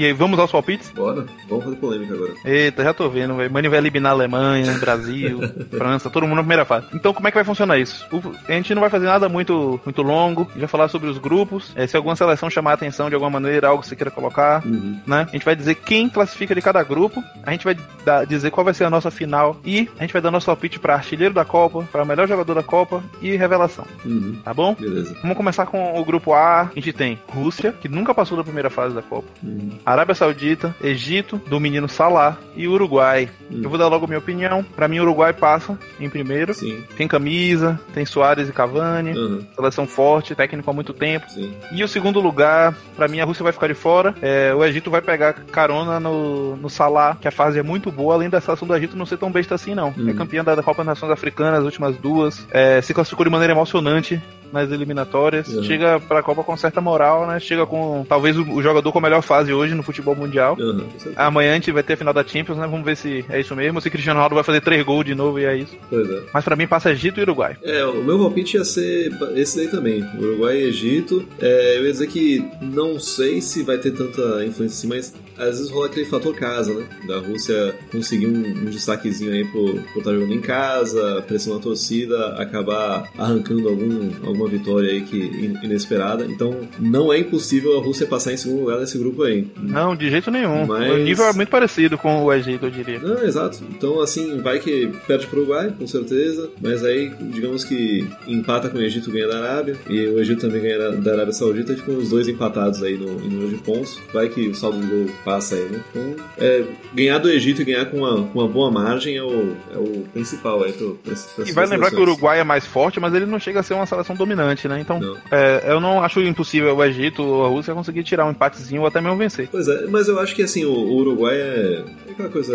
E aí, vamos aos palpites? Bora, vamos fazer polêmica agora. Eita, já tô vendo, velho. Mano vai eliminar a Alemanha, (laughs) Brasil, França, todo mundo na primeira fase. Então, como é que vai funcionar isso? O- a gente não vai fazer nada muito, muito longo. A gente vai falar sobre os grupos. É, se alguma seleção chamar a atenção de alguma maneira, algo que você queira colocar, Uhum. né? A gente vai dizer quem classifica de cada grupo. A gente vai dar- dizer qual vai ser a nossa final. E a gente vai dar nosso palpite pra artilheiro da Copa, pra melhor jogador da Copa e revelação. Uhum. Tá bom? Beleza. Vamos começar com o grupo A. A gente tem Rússia, que nunca passou da primeira fase da Copa. Uhum. Arábia Saudita, Egito, do menino Salah e Uruguai. Hum. Eu vou dar logo a minha opinião. Pra mim, o Uruguai passa em primeiro. Sim. Tem camisa, tem Soares e Cavani, Uhum. seleção forte, técnico há muito tempo. Sim. E o segundo lugar, pra mim, a Rússia vai ficar de fora. É, o Egito vai pegar carona no, no Salah, que a fase é muito boa, além da seleção do Egito não ser tão besta assim, não. Hum. É campeã da Copa das Nações Africanas, as últimas duas. É, se classificou de maneira emocionante nas eliminatórias. Uhum. Chega pra Copa com certa moral, né? Chega com talvez o, o jogador com a melhor fase hoje no futebol mundial. Uhum. Amanhã a gente vai ter a final da Champions, né? Vamos ver se é isso mesmo. Se Cristiano Ronaldo vai fazer três gols de novo e é isso. Pois é. Mas pra mim passa Egito e Uruguai. É, o meu palpite ia ser esse daí também, Uruguai e Egito. É, eu ia dizer que não sei se vai ter tanta influência assim, mas às vezes rola aquele fator casa, né? Da Rússia conseguir um, um destaquezinho aí por por estar jogando em casa, pressão na torcida, acabar arrancando algum, alguma vitória aí que in- inesperada. Então não é impossível a Rússia passar em segundo lugar nesse grupo aí. Não, de jeito nenhum. Mas- O nível é muito parecido com o Egito, eu diria. Não, exato. Então, assim, vai que perde pro Uruguai, com certeza. Mas aí, digamos que empata com o Egito ganha da Arábia. E o Egito também ganha da- Arábia Saudita. E ficam os dois empatados aí no, número de pontos. Vai que o saldo de gol passa aí, né? Então, é, ganhar do Egito e ganhar com uma, com uma boa margem é o, é o principal aí pro, pra, pra E vai lembrar que o Uruguai é mais forte, mas ele não chega a ser uma seleção dominante, né? Então, Não. é, eu não acho impossível o Egito ou a Rússia conseguir tirar um empatezinho ou até mesmo vencer. Pois é, mas eu acho que assim, o, o Uruguai é, é aquela coisa.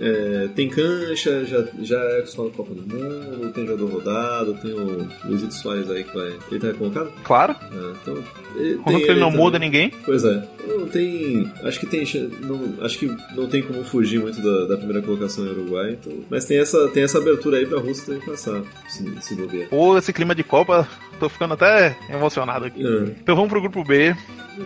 é, tem cancha, já, já é acostumado com a Copa do Mundo, tem jogador rodado, tem o Luizito Soares aí que vai. Ele tá colocado? Claro, É, então. Ele, contanto que ele não muda ninguém. Pois é. Não tem. Acho que tem. Não, acho que não tem como fugir muito da, da primeira colocação em Uruguai. Então, mas tem essa, tem essa abertura aí pra Rússia também passar, se, se bobear. Ou esse clima de Copa, tô ficando até emocionado aqui. É. Então vamos pro grupo B.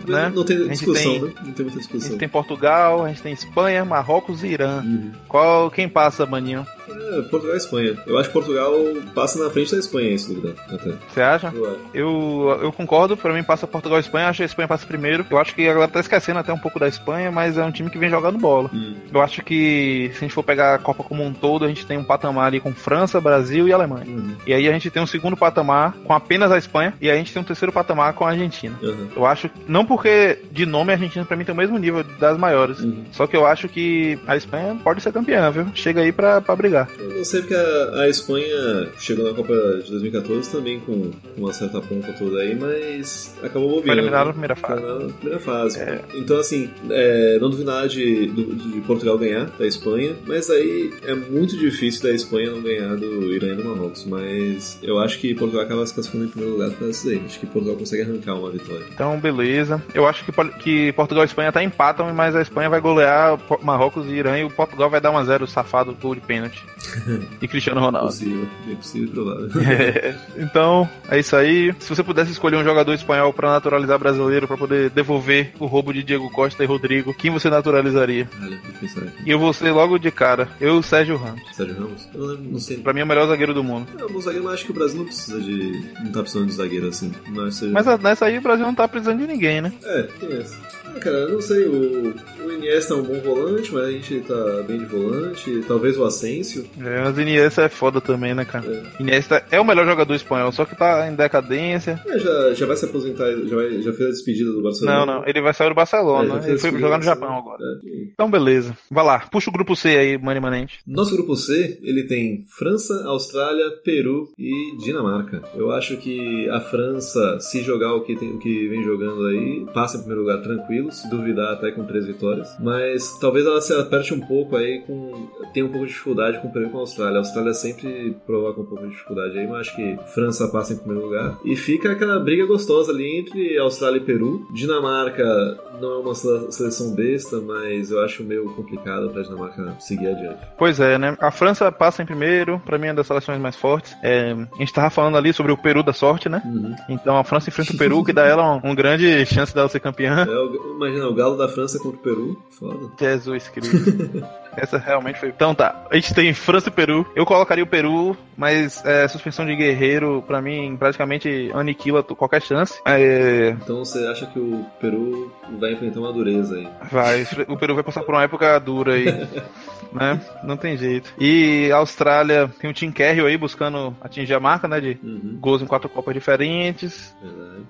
Né? Não tem A discussão, tem- né? Não tem muita A discussão. gente tem Portugal, a gente tem Espanha, Marrocos e Irã. Uhum. Qual quem passa, Maninho? É, Portugal e Espanha. Eu acho que Portugal passa na frente da Espanha, esse dúvida. Até. Você acha? Eu. Eu, eu concordo, pra mim passa Portugal e Espanha, acho que a Espanha passa primeiro. Eu acho que a galera tá esquecendo até um pouco da Espanha, mas é um time que vem jogando bola. Hum. Eu acho que se a gente for pegar a Copa como um todo, a gente tem um patamar ali com França, Brasil e Alemanha. Uhum. E aí a gente tem um segundo patamar com apenas a Espanha, e a gente tem um terceiro patamar com a Argentina. Uhum. Eu acho, não porque de nome a Argentina pra mim tem o mesmo nível das maiores, Uhum. só que eu acho que a Espanha pode ser campeã, viu? Chega aí pra, pra brigar. Eu não sei porque a, a Espanha chegou na Copa de 2014 também com, com uma certa pompa toda aí, mas acabou bobeando. Foi eliminado na né? primeira fase. Na primeira fase. É. Então, assim, é, não duvido nada de, de Portugal ganhar da Espanha, mas aí é muito difícil da Espanha não ganhar do Irã e do Marrocos. Mas eu acho que Portugal acaba se classificando primeiro lugar para isso aí. Acho que Portugal consegue arrancar uma vitória. Então, beleza. Eu acho que, que Portugal e Espanha até empatam, mas a Espanha vai golear Marrocos e Irã e o Portugal vai dar 1x0 safado gol de pênalti. (laughs) e Cristiano Ronaldo. Possível, bem possível e provável. (laughs) É, então, é isso aí. Se você pudesse escolher um jogador espanhol pra naturalizar brasileiro, pra poder devolver o roubo de Diego Costa e Rodrigo, quem você naturalizaria? Olha. E eu vou ser logo de cara. Eu, Sérgio Ramos. Sérgio Ramos? Eu não, lembro, não sei. Pra mim é o melhor zagueiro do mundo. Não, o zagueiro, eu acho que o Brasil não precisa de. Não tá tá precisando de zagueiro assim. Mas nessa aí o Brasil não tá precisando de ninguém, né? É, tem essa. Ah, cara, não sei, o, o Iniesta é um bom volante, mas a gente tá bem de volante. Talvez o Asensio. É, mas o Iniesta é foda também, né, cara? É. Iniesta é o melhor jogador espanhol, só que tá em decadência. É, já, já vai se aposentar, já, vai, já fez a despedida do Barcelona. Não, não, ele vai sair do É, Barcelona, né? fez Ele foi jogar no Japão agora. É. Então, beleza. Vai lá, puxa o grupo C aí, Mani Manente. Nosso grupo C, ele tem França, Austrália, Peru e Dinamarca. Eu acho que a França, se jogar o que, tem, o que vem jogando aí, passa em primeiro lugar tranquilo, se duvidar até com três vitórias. Mas talvez ela se aperte um pouco aí com... Tem um pouco de dificuldade com com a Austrália. A Austrália sempre provoca um pouco de dificuldade aí, mas acho que França passa em primeiro lugar. E fica aquela briga gostosa ali entre Austrália e Peru. Dinamarca não é uma sele- seleção besta, mas eu acho meio complicado pra Dinamarca seguir adiante. Pois é, né? A França passa em primeiro, pra mim é das seleções mais fortes. É, a gente tava falando ali sobre o Peru da sorte, né? Uhum. Então a França enfrenta o (laughs) Peru, que dá ela um, um grande chance dela ser campeã. É, o- imagina, o Galo da França contra o Peru. Foda. Jesus Cristo. (laughs) Essa realmente foi. Então tá, a gente tem França e Peru. Eu colocaria o Peru, mas é, suspensão de guerreiro, pra mim, praticamente aniquila qualquer chance. É, Então você acha que o Peru vai enfrentar uma dureza aí? vai, o Peru vai passar por uma época dura aí. (laughs) né? Não tem jeito. E a Austrália tem o Tim Carroll aí buscando atingir a marca, né? De Uhum. gols em quatro Copas diferentes.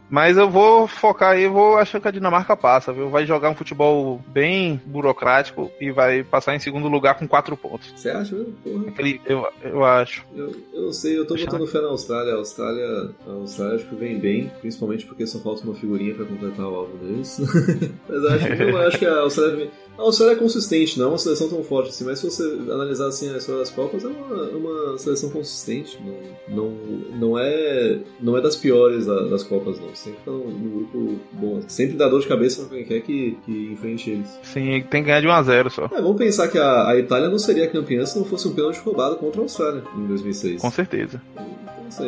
Mas eu vou focar aí, vou achar que a Dinamarca passa, viu? Vai jogar um futebol bem burocrático e vai passar em segundo lugar com quatro pontos. Você acha mesmo? Porra. Aquele, eu, eu acho. Eu, eu não sei, eu tô botando fé na Austrália. A Austrália, a Austrália acho que vem bem, principalmente porque só falta uma figurinha pra completar o álbum deles. (laughs) mas eu acho, que- eu acho que a Austrália vem. A Austrália é consistente, não é uma seleção tão forte assim, mas se você analisar assim a história das Copas, é uma, é uma seleção consistente. Não, não, não, é, não é das piores da- das Copas, não. Sempre tá num grupo bom. Sempre dá dor de cabeça pra quem quer que, que enfrente eles. Sim, tem que ganhar de 1 a 0 só. É, vamos pensar que a, a Itália não seria campeã se não fosse um pênalti roubado contra a Austrália em 2006. Com certeza.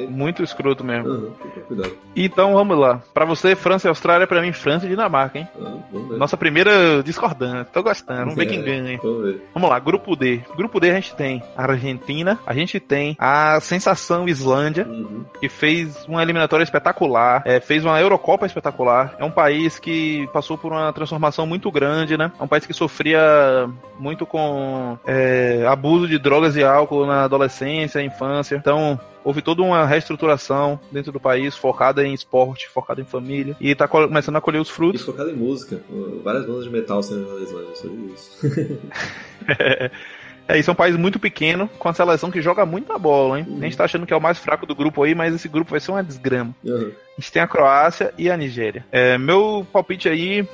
Muito escroto mesmo. Cuidado. Então vamos lá. Pra você, França e Austrália, pra mim, França e Dinamarca, hein? Ah. Nossa primeira discordância. Tô gostando. Vamos ver quem ganha. Ver. Vamos lá, grupo D. Grupo D a gente tem a Argentina, a gente tem a sensação Islândia, Uhum. que fez uma eliminatória espetacular, é, fez uma Eurocopa espetacular. É um país que passou por uma transformação muito grande, né? É um país que sofria muito com é, abuso de drogas e álcool na adolescência, infância. Então, houve toda uma reestruturação dentro do país, focada em esporte, focada em família, e tá co- começando a colher os E frutos. focado em música. Várias bandas de metal sendo na Islândia sobre isso. (laughs) É, isso é um país muito pequeno, com a seleção que joga muita bola, hein? Uhum. A gente tá achando que é o mais fraco do grupo aí, mas esse grupo vai ser uma desgrama. Aham. A gente tem a Croácia e a Nigéria. É, meu palpite aí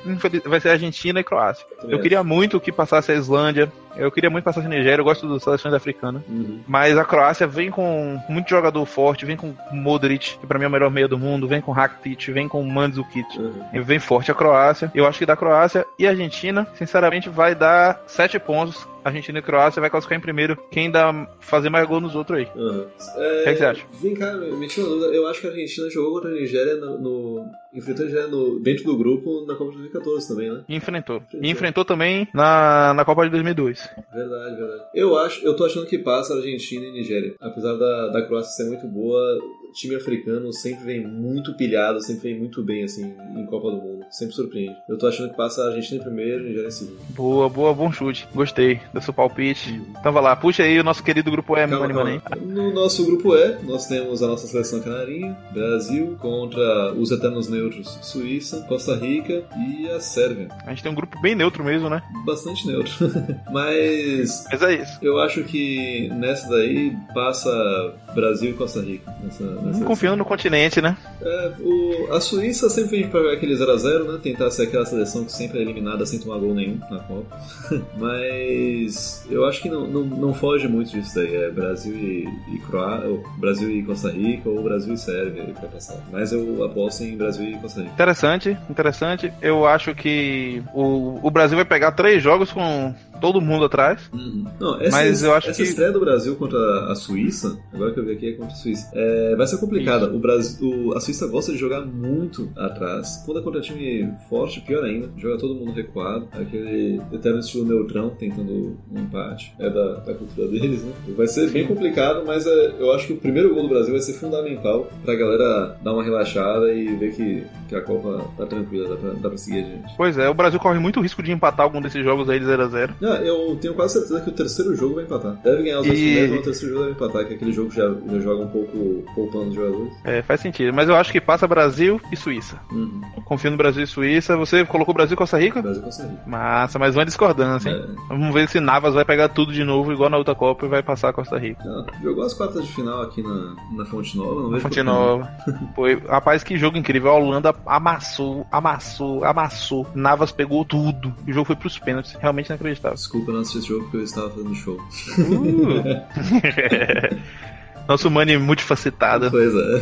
vai ser Argentina e Croácia. Eu queria muito que passasse a Islândia. Eu queria muito que passasse a Nigéria. Eu gosto das seleções africanas. Uhum. Mas a Croácia vem com muito jogador forte. Vem com Modric, que pra mim é o melhor meia do mundo. Vem com Rakitic. Vem com Mandzukic. Uhum. Vem forte a Croácia. Eu acho que da Croácia e a Argentina, sinceramente, vai dar sete pontos. Argentina e Croácia vai classificar em primeiro. Quem dá fazer mais gol nos outros aí. O É, que, é que você acha? Vem cá, me tira uma dúvida. Eu acho que a Argentina jogou contra a Nigéria no. no enfrentou a Nigéria no, dentro do grupo na Copa de 2014 também, né? Enfrentou. Enfrentou. E enfrentou também na, na Copa de 2002. Verdade, verdade. Eu acho, eu tô achando que passa Argentina e Nigéria. Apesar da, da Croácia ser muito boa, time africano sempre vem muito pilhado, sempre vem muito bem, assim, em Copa do Mundo. Sempre surpreende. Eu tô achando que passa a Argentina em primeiro e Nigéria em segundo. Boa, boa, bom chute. Gostei do seu palpite. Então vai lá, puxa aí o nosso querido grupo E, Calma, calma. No nosso grupo E, nós temos a nossa seleção canarinha, Brasil, contra os eternos neutros, Suíça, Costa Rica e a Sérvia. A gente tem um grupo bem neutro mesmo, né? Bastante neutro. (laughs) Mas Mas é isso. eu acho que nessa daí passa Brasil e Costa Rica. Nessa, nessa Confiando no continente, né? É, o, a Suíça sempre vem pra aquele 0x0, né? Tentar ser aquela seleção que sempre é eliminada sem tomar gol nenhum na Copa. (laughs) Mas eu acho que não, não, não foge muito disso daí. É Brasil e, e Croá, ou Brasil e Costa Rica ou Brasil e Sérvia vai passar. Mas eu aposto em Brasil e Costa Rica. Interessante, interessante. Eu acho que o, o Brasil vai pegar três jogos com todo mundo atrás. Uhum. Não, essa, Mas eu acho essa que- estreia do Brasil contra a Suíça, agora que que eu vi aqui é contra a Suíça. É, vai ser complicada. O Brasil, o- a Suíça gosta de jogar muito atrás. Quando é contra time forte, pior ainda. Joga todo mundo recuado. Aquele eterno estilo neutrão, tentando um empate. É da, da cultura deles, né? Vai ser bem complicado, mas é, eu acho que o primeiro gol do Brasil vai ser fundamental pra galera dar uma relaxada e ver que, que a Copa tá tranquila, dá pra, dá pra seguir a gente. Pois é, o Brasil corre muito risco de empatar algum desses jogos aí de 0x0. Não, eu tenho quase certeza que o terceiro jogo vai empatar. Deve ganhar os dois E- primeiros, mas o terceiro jogo deve empatar, que aquele jogo já, já joga um pouco poupando os jogadores. É, faz sentido. Mas eu acho que passa Brasil e Suíça. Uhum. Confio no Brasil e Suíça. Você colocou Brasil e Costa Rica? Brasil consegue. Massa, mas uma discordância, hein? É. Vamos ver se Navas vai pegar tudo de novo, igual na outra Copa, e vai passar a Costa Rica. Jogou as quartas de final aqui na, na Fonte Nova, não vejo Fonte. Nova. (laughs) Foi, rapaz, que jogo incrível. A Holanda amassou, amassou, amassou. Navas pegou tudo. E o jogo foi pros pênaltis. Realmente inacreditável. Desculpa não assistir esse jogo porque eu estava fazendo show. Uh. (laughs) (laughs) Nosso Mani multifacetado. Pois é.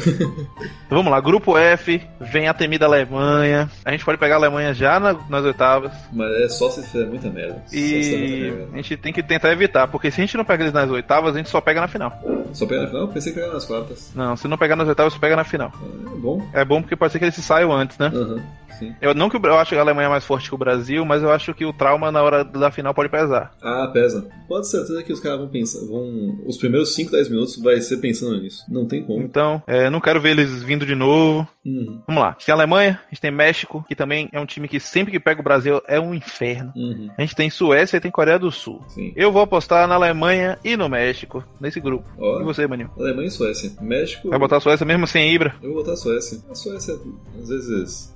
Então vamos lá, grupo F, vem a temida Alemanha. A gente pode pegar a Alemanha já na- nas oitavas. Mas é só se fizer muita merda. Fizer muita E merda. a gente tem que tentar evitar, porque se a gente não pega eles nas oitavas, a gente só pega na final. Só pega na final? Pensei que era nas quartas. Não, se não pegar nas oitavas, só pega na final. É bom. É bom porque pode ser que eles se saiam antes, né? Aham, sim. Eu não que eu acho que a Alemanha é mais forte que o Brasil, mas eu acho que o trauma na hora da final pode pesar. Ah, pesa. Pode ser certeza que os caras vão pensar. Vão... Os primeiros 5, 10 minutos vai ser pensando nisso. Não tem como. Então, é, não quero ver eles vindo de novo. Uhum. Vamos lá. A gente tem Alemanha, a gente tem México, que também é um time que sempre que pega o Brasil é um inferno. Uhum. A gente tem Suécia e tem Coreia do Sul. Sim. Eu vou apostar na Alemanha e no México, nesse grupo. Ó. E você, Maninho? Alemanha e Suécia. México. Vai botar a Suécia mesmo sem Ibra? Eu vou botar a Suécia. A Suécia, às vezes,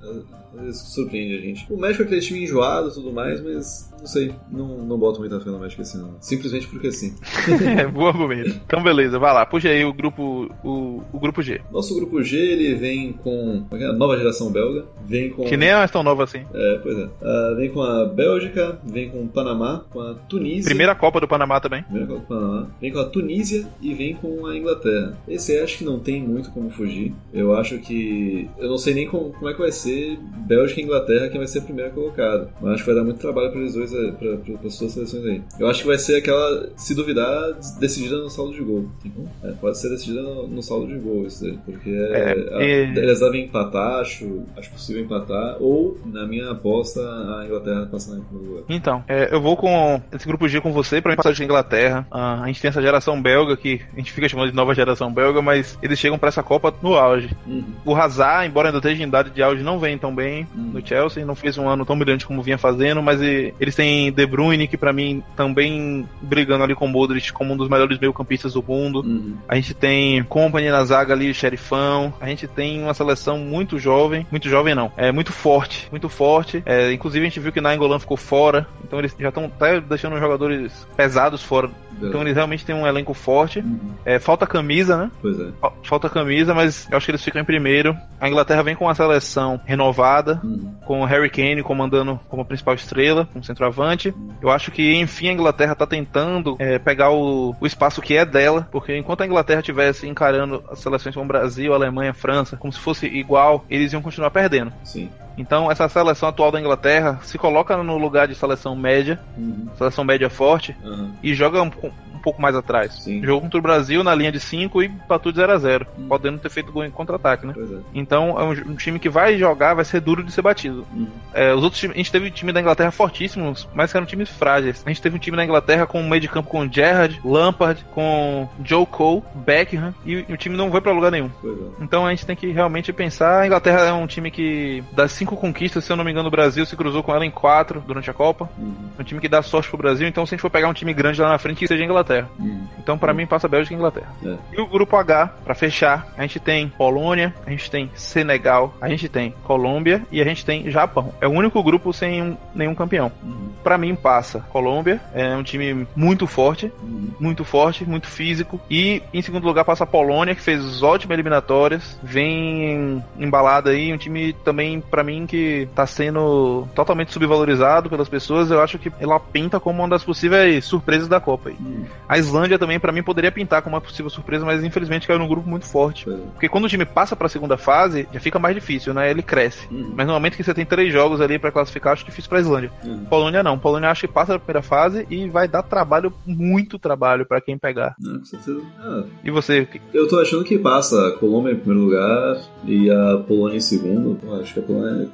às vezes surpreende a gente. O México é aquele time enjoado e tudo mais, mas não sei, não, não boto muita fé no México assim, não. Simplesmente porque sim. (laughs) é, bom argumento. Então, beleza, vai lá. Puxa aí o grupo, o, o grupo G. Nosso grupo G, ele vem com é que é? a nova geração belga, vem com... Que nem é mais tão nova assim. É, pois é. Ah, vem com a Bélgica, vem com o Panamá, com a Tunísia... Primeira Copa do Panamá também. Primeira Copa do Panamá. Vem com a Tunísia e vem com a Inglaterra. Esse aí acho que não tem muito como fugir. Eu acho que. Eu não sei nem como, como é que vai ser Bélgica e Inglaterra quem vai ser a primeira colocada. Mas acho que vai dar muito trabalho para eles dois, eh, pra, as suas seleções aí. Eu acho que vai ser aquela, se duvidar, decidida no saldo de gol. Como? É, pode ser decidida no, no saldo de gol, isso aí. Porque É, a- e- eles devem empatar, acho, acho possível empatar. Ou, na minha aposta, a Inglaterra passar em primeiro lugar. Então, é, eu vou com esse grupo G com você, pra mim passar de Inglaterra. Ah, a gente tem essa geração belga que a gente fica chamando de nova geração belga, mas eles chegam pra essa Copa no auge. Uhum. O Hazard, embora ainda esteja em idade de auge, não vem tão bem Hum. no Chelsea, não fez um ano tão brilhante como vinha fazendo, mas eles têm De Bruyne, que pra mim também brigando ali com o Modric como um dos melhores meio-campistas do mundo. Uhum. A gente tem Company na zaga ali, Xerifão. A gente tem uma seleção muito jovem. Muito jovem não. É muito forte. Muito forte. É, inclusive a gente viu que Nainggolan ficou fora. Então eles já estão até deixando os jogadores pesados fora. Então eles realmente têm um elenco forte. Uhum. É, falta camisa, né? Pois é. Fa- Falta camisa, mas eu acho que eles ficam em primeiro. A Inglaterra vem com uma seleção renovada, Uhum. com o Harry Kane comandando como principal estrela, como centroavante. Eu acho que, enfim, a Inglaterra tá tentando é, pegar o, o espaço que é dela, porque enquanto a Inglaterra estivesse encarando as seleções como Brasil, Alemanha, França, como se fosse igual, eles iam continuar perdendo. Sim. Então, essa seleção atual da Inglaterra se coloca no lugar de seleção média, Uhum. seleção média forte, Aham. e joga um, um pouco mais atrás. Sim. Jogou contra o Brasil na linha de 5 e empatou de 0 a 0 Hum. podendo ter feito gol em contra-ataque, né? É. Então é um, um time que vai jogar, vai ser duro de ser batido. Uhum. É, os outros times, a gente teve time da Inglaterra fortíssimos, mas que eram times frágeis. A gente teve um time da Inglaterra com um meio de campo com Gerrard, Lampard, com Joe Cole, Beckham, e o time não foi pra lugar nenhum. É. Então a gente tem que realmente pensar. A Inglaterra é um time que, das cinco conquistas, se eu não me engano, o Brasil se cruzou com ela em quatro durante a Copa. Uhum. É um time que dá sorte pro Brasil. Então, se a gente for pegar um time grande lá na frente, que seja a Inglaterra. Uhum. Então, pra mim, passa Bélgica e Inglaterra. É. E o grupo H, pra fechar, a gente tem Polônia, a gente tem Senegal, a gente tem Colômbia e a gente tem Japão. É o único grupo sem um- nenhum campeão. Uhum. Pra mim, passa Colômbia, é um time muito forte, muito forte, muito físico. E em segundo lugar passa a Polônia, que fez ótimas eliminatórias, vem embalada aí, um time também pra mim que tá sendo totalmente subvalorizado pelas pessoas. Eu acho que ela pinta como uma das possíveis surpresas da Copa aí. Uhum. A Islândia também, pra mim, poderia pintar como uma possível surpresa, mas infelizmente caiu num grupo muito forte. É. Porque quando o time passa pra segunda fase, já fica mais difícil, né? Ele cresce. Uhum. Mas no momento que você tem três jogos ali pra classificar, acho difícil pra Islândia. Uhum. Polônia não. Polônia acho que passa da primeira fase e vai dar trabalho, muito trabalho pra quem pegar. Não, com certeza. Ah, E você? eu tô achando que passa a Colômbia em primeiro lugar e a Polônia em segundo. Eu acho que a Polônia,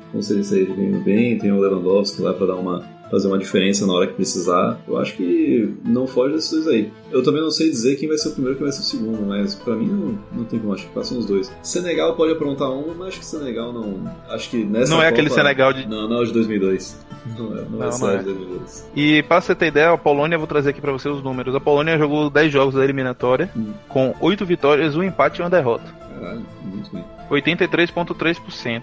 aí, tá indo bem, tem o Lewandowski lá pra dar uma fazer uma diferença na hora que precisar. Eu acho que não foge desses dois aí. Eu também não sei dizer quem vai ser o primeiro e quem vai ser o segundo, mas pra mim não, não tem como, acho que passam os dois. Senegal pode aprontar um, mas acho que Senegal não. Acho que nessa Não é aquele Copa- Senegal de- Não, não é o de 2002. Não é, não, Não, é, não é. de 2002. E pra você ter ideia, a Polônia, eu vou trazer aqui pra você os números. A Polônia jogou 10 jogos da eliminatória, Hum. com 8 vitórias, um empate e uma derrota. Caralho, muito bem. 83,3%.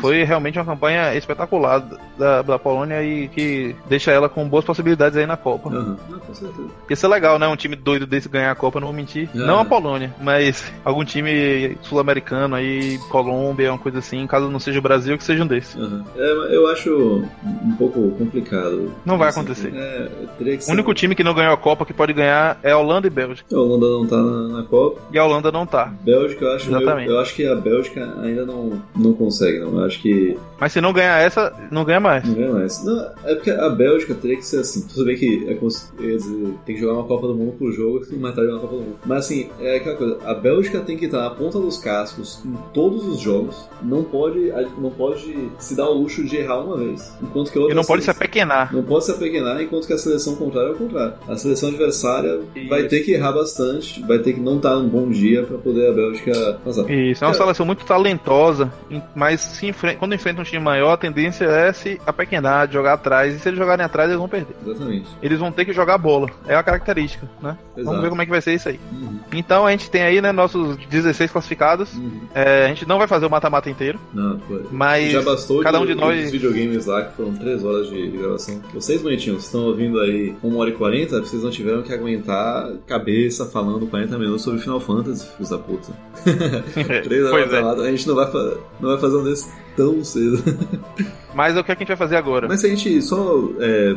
Foi realmente uma campanha espetacular da, da Polônia e que deixa ela com boas possibilidades aí na Copa. Aham, não, com certeza. Ia ser legal, né? Um time doido desse ganhar a Copa, não vou mentir. É. Não a Polônia, mas algum time sul-americano aí, Colômbia, uma coisa assim, caso não seja o Brasil, que seja um desses. Aham. É, eu acho um pouco complicado. Não vai Assim, acontecer. É, O ser. único time que não ganhou a Copa que pode ganhar é a Holanda e Bélgica. A Holanda não tá na, na Copa. E a Holanda não tá. Bélgica, eu acho, Exatamente. eu acho que a Bélgica ainda não, não consegue, não. Eu acho que Mas se não ganhar essa, não ganha mais. não ganha mais. Não, é porque a Bélgica teria que ser assim. Tudo bem que é como se- dizer, tem que jogar uma Copa do Mundo por jogo e mais tarde uma Copa do Mundo. Mas assim, é aquela coisa. A Bélgica tem que estar na ponta dos cascos em todos os jogos. Não pode, não pode se dar o luxo de errar uma vez. Enquanto que a E outra não pode se apequenar. Não pode se apequenar, enquanto que a seleção contrária é o contrário. A seleção adversária vai ter que errar bastante, vai ter que não estar num bom dia pra poder a Bélgica passar. Isso, é uma É. seleção muito talentosa, mas se enfre- quando enfrenta um time maior, a tendência é se apequenar, jogar atrás, e se eles jogarem atrás, eles vão perder. Exatamente. Eles vão ter que jogar bola. É a característica, né? Exato. Vamos ver como é que vai ser isso aí. Uhum, Então a gente tem aí, né, nossos 16 classificados. uhum. É, a gente não vai fazer o mata-mata inteiro, Não, foi. mas Já bastou cada um de, de nós- os videogames lá, que foram 3 horas de, gravação. Vocês, bonitinhos, estão ouvindo aí 1 hora e 40, vocês não tiveram que aguentar cabeça falando 40 minutos sobre Final Fantasy, filhos da puta. (laughs) 3 horas é. a gente não vai, não vai fazer um desse tão cedo. Mas é o que a gente vai fazer agora? Mas se a gente só é,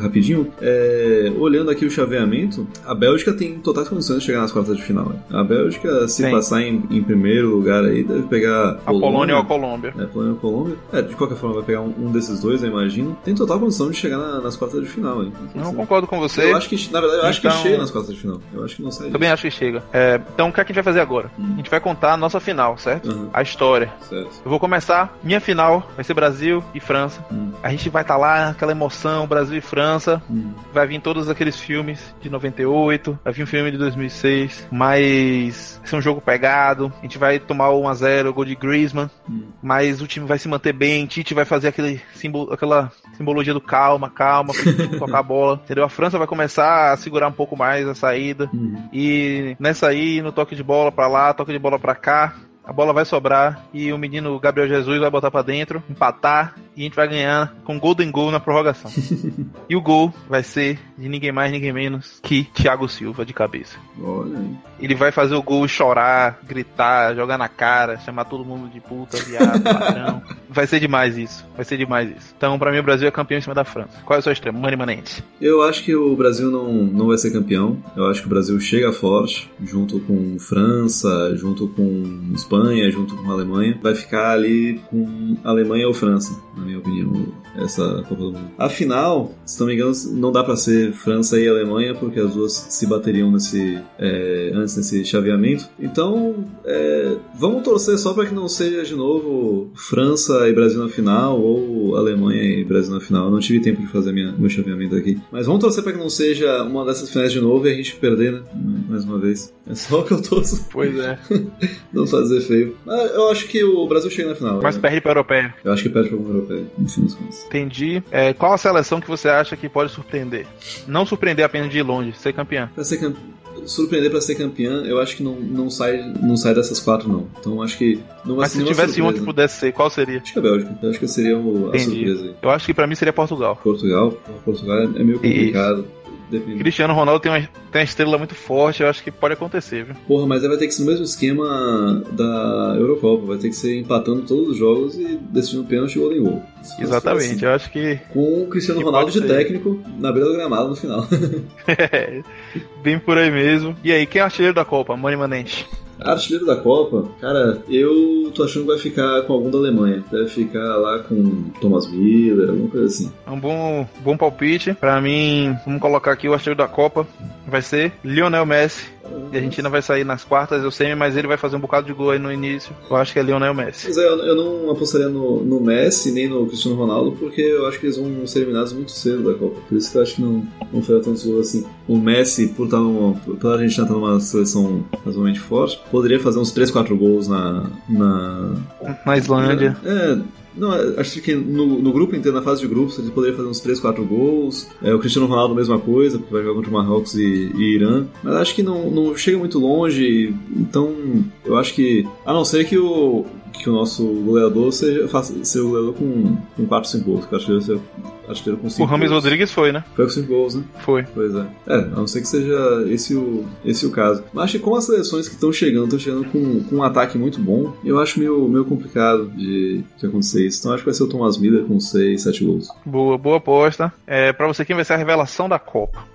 rapidinho, é, olhando aqui o chaveamento, a Bélgica tem totais condições de chegar nas quartas de final. né? A Bélgica, se Tem. passar em, em primeiro lugar aí, deve pegar A Polônia ou a Colômbia. É, Polônia ou Colômbia. É, de qualquer forma, vai pegar um, um desses dois, eu imagino. Tem total condição de chegar na- nas quartas de final, hein? Não concordo com você. Eu acho que, na verdade, eu acho Então- que chega nas quartas de final. Eu acho que não sai Também acho que chega. É, então o que, é que a gente vai fazer agora? Hum. A gente vai contar a nossa final, certo? Uhum. A história. Certo. Eu vou começar. Minha final vai ser Brasil e França. Hum. A gente vai estar lá, aquela emoção, Brasil e França. Hum. Vai vir todos aqueles filmes de 98, vai vir um filme de 2006, mas vai ser um jogo pegado. A gente vai tomar o 1x0, gol de Griezmann, Hum. mas o time vai se manter bem. Tite vai fazer aquele símbolo, aquela simbologia do calma, calma, (laughs) tocar a bola. Entendeu? A França vai começar a segurar um pouco mais a saída. Uhum. E nessa aí, no toque de bola pra lá, toque de bola pra cá, a bola vai sobrar e o menino Gabriel Jesus vai botar pra dentro, empatar e a gente vai ganhar com golden goal na prorrogação. (laughs) e o gol vai ser de ninguém mais, ninguém menos que Thiago Silva de cabeça. Olha. Ele vai fazer o gol chorar, gritar, jogar na cara, chamar todo mundo de puta, viado, (laughs) ladrão. Vai ser demais isso. Vai ser demais isso. Então, pra mim, o Brasil é campeão em cima da França. Qual é o seu extremo? Mani Manente. Eu acho que o Brasil não, não vai ser campeão. Eu acho que o Brasil chega forte, junto com França, junto com Espanha, junto com a Alemanha. Vai ficar ali com Alemanha ou França, na minha opinião, essa Copa do Mundo. Afinal, se não me engano, não dá pra ser França e Alemanha, porque as duas se bateriam nesse, é, antes nesse chaveamento. Então, é, vamos torcer só pra que não seja de novo França e Brasil na final ou Alemanha e Brasil na final. Eu não tive tempo de fazer minha, meu chaveamento aqui. Mas vamos torcer pra que não seja uma dessas finais de novo e a gente perder, né? Mais uma vez. É só o que eu torço, Pois é. (laughs) não fazer feio. Mas eu acho que o Brasil chega na final. Mas né? perde pra Europeia. Eu acho que perde pra algum europeu, no fim das contas. Entendi. É, qual a seleção que você acha que pode surpreender? Não surpreender apenas de ir longe, ser campeã. Pra ser campe... Surpreender pra ser campeã, eu acho que não, não, sai, não sai dessas quatro, não. Então acho que não vai Mas ser se tivesse um surpresa. que pudesse ser, qual seria? Acho que é a Bélgica. Eu acho que seria o, a surpresa aí. Eu acho que pra mim seria Portugal. Portugal. Portugal é meio complicado. Definido. Cristiano Ronaldo tem uma, tem uma estrela muito forte, eu acho que pode acontecer, viu? Porra, mas aí vai ter que ser no mesmo esquema da Eurocopa. Vai ter que ser empatando todos os jogos e decidindo pênalti e Goal. Se fosse Exatamente, assim. eu acho que Com o Cristiano Que Ronaldo de ser. técnico na beira do gramado no final. (laughs) é bem por aí mesmo. E aí, quem é o artilheiro da Copa? Mano Imanente. Artilheiro da Copa, cara, eu tô achando que vai ficar com algum da Alemanha. Deve ficar lá com Thomas Miller, alguma coisa assim. É um bom, bom palpite. Pra mim, vamos colocar aqui o artilheiro da Copa. Vai ser Lionel Messi. A Argentina vai sair nas quartas, eu sei, mas ele vai fazer um bocado de gol aí no início. Eu acho que é Lionel Messi. Mas é, eu eu não apostaria no, no Messi nem no Cristiano Ronaldo, porque eu acho que eles vão ser eliminados muito cedo da Copa. Por isso que eu acho que não, não foi tantos gols assim. O Messi, por estar numa, pela Argentina estar numa seleção razoavelmente forte, poderia fazer uns 3, 4 gols na. na Na Islândia. É. Não, acho que no, no grupo inteiro, na fase de grupos, ele poderia fazer uns 3, 4 gols. É, o Cristiano Ronaldo, mesma coisa, porque vai jogar contra o Marrocos e, e Irã. Mas acho que não, não chega muito longe. Então, eu acho que. A não ser que o, que o nosso goleador seja, faça, seja o goleador com, com 4, 5 gols. Que acho que ele seja artilheiro com 5 O Rames gols. Rodrigues foi, né? Foi com 5 gols, né? Foi. Pois é. É, a não ser que seja esse o, esse o caso. Mas acho que com as seleções que estão chegando, estão chegando com, com um ataque muito bom, eu acho meio, meio complicado de, de acontecer isso. Então acho que vai ser o Thomas Miller com 6, 7 gols. Boa, boa aposta. É, pra você, quem vai ser a revelação da Copa?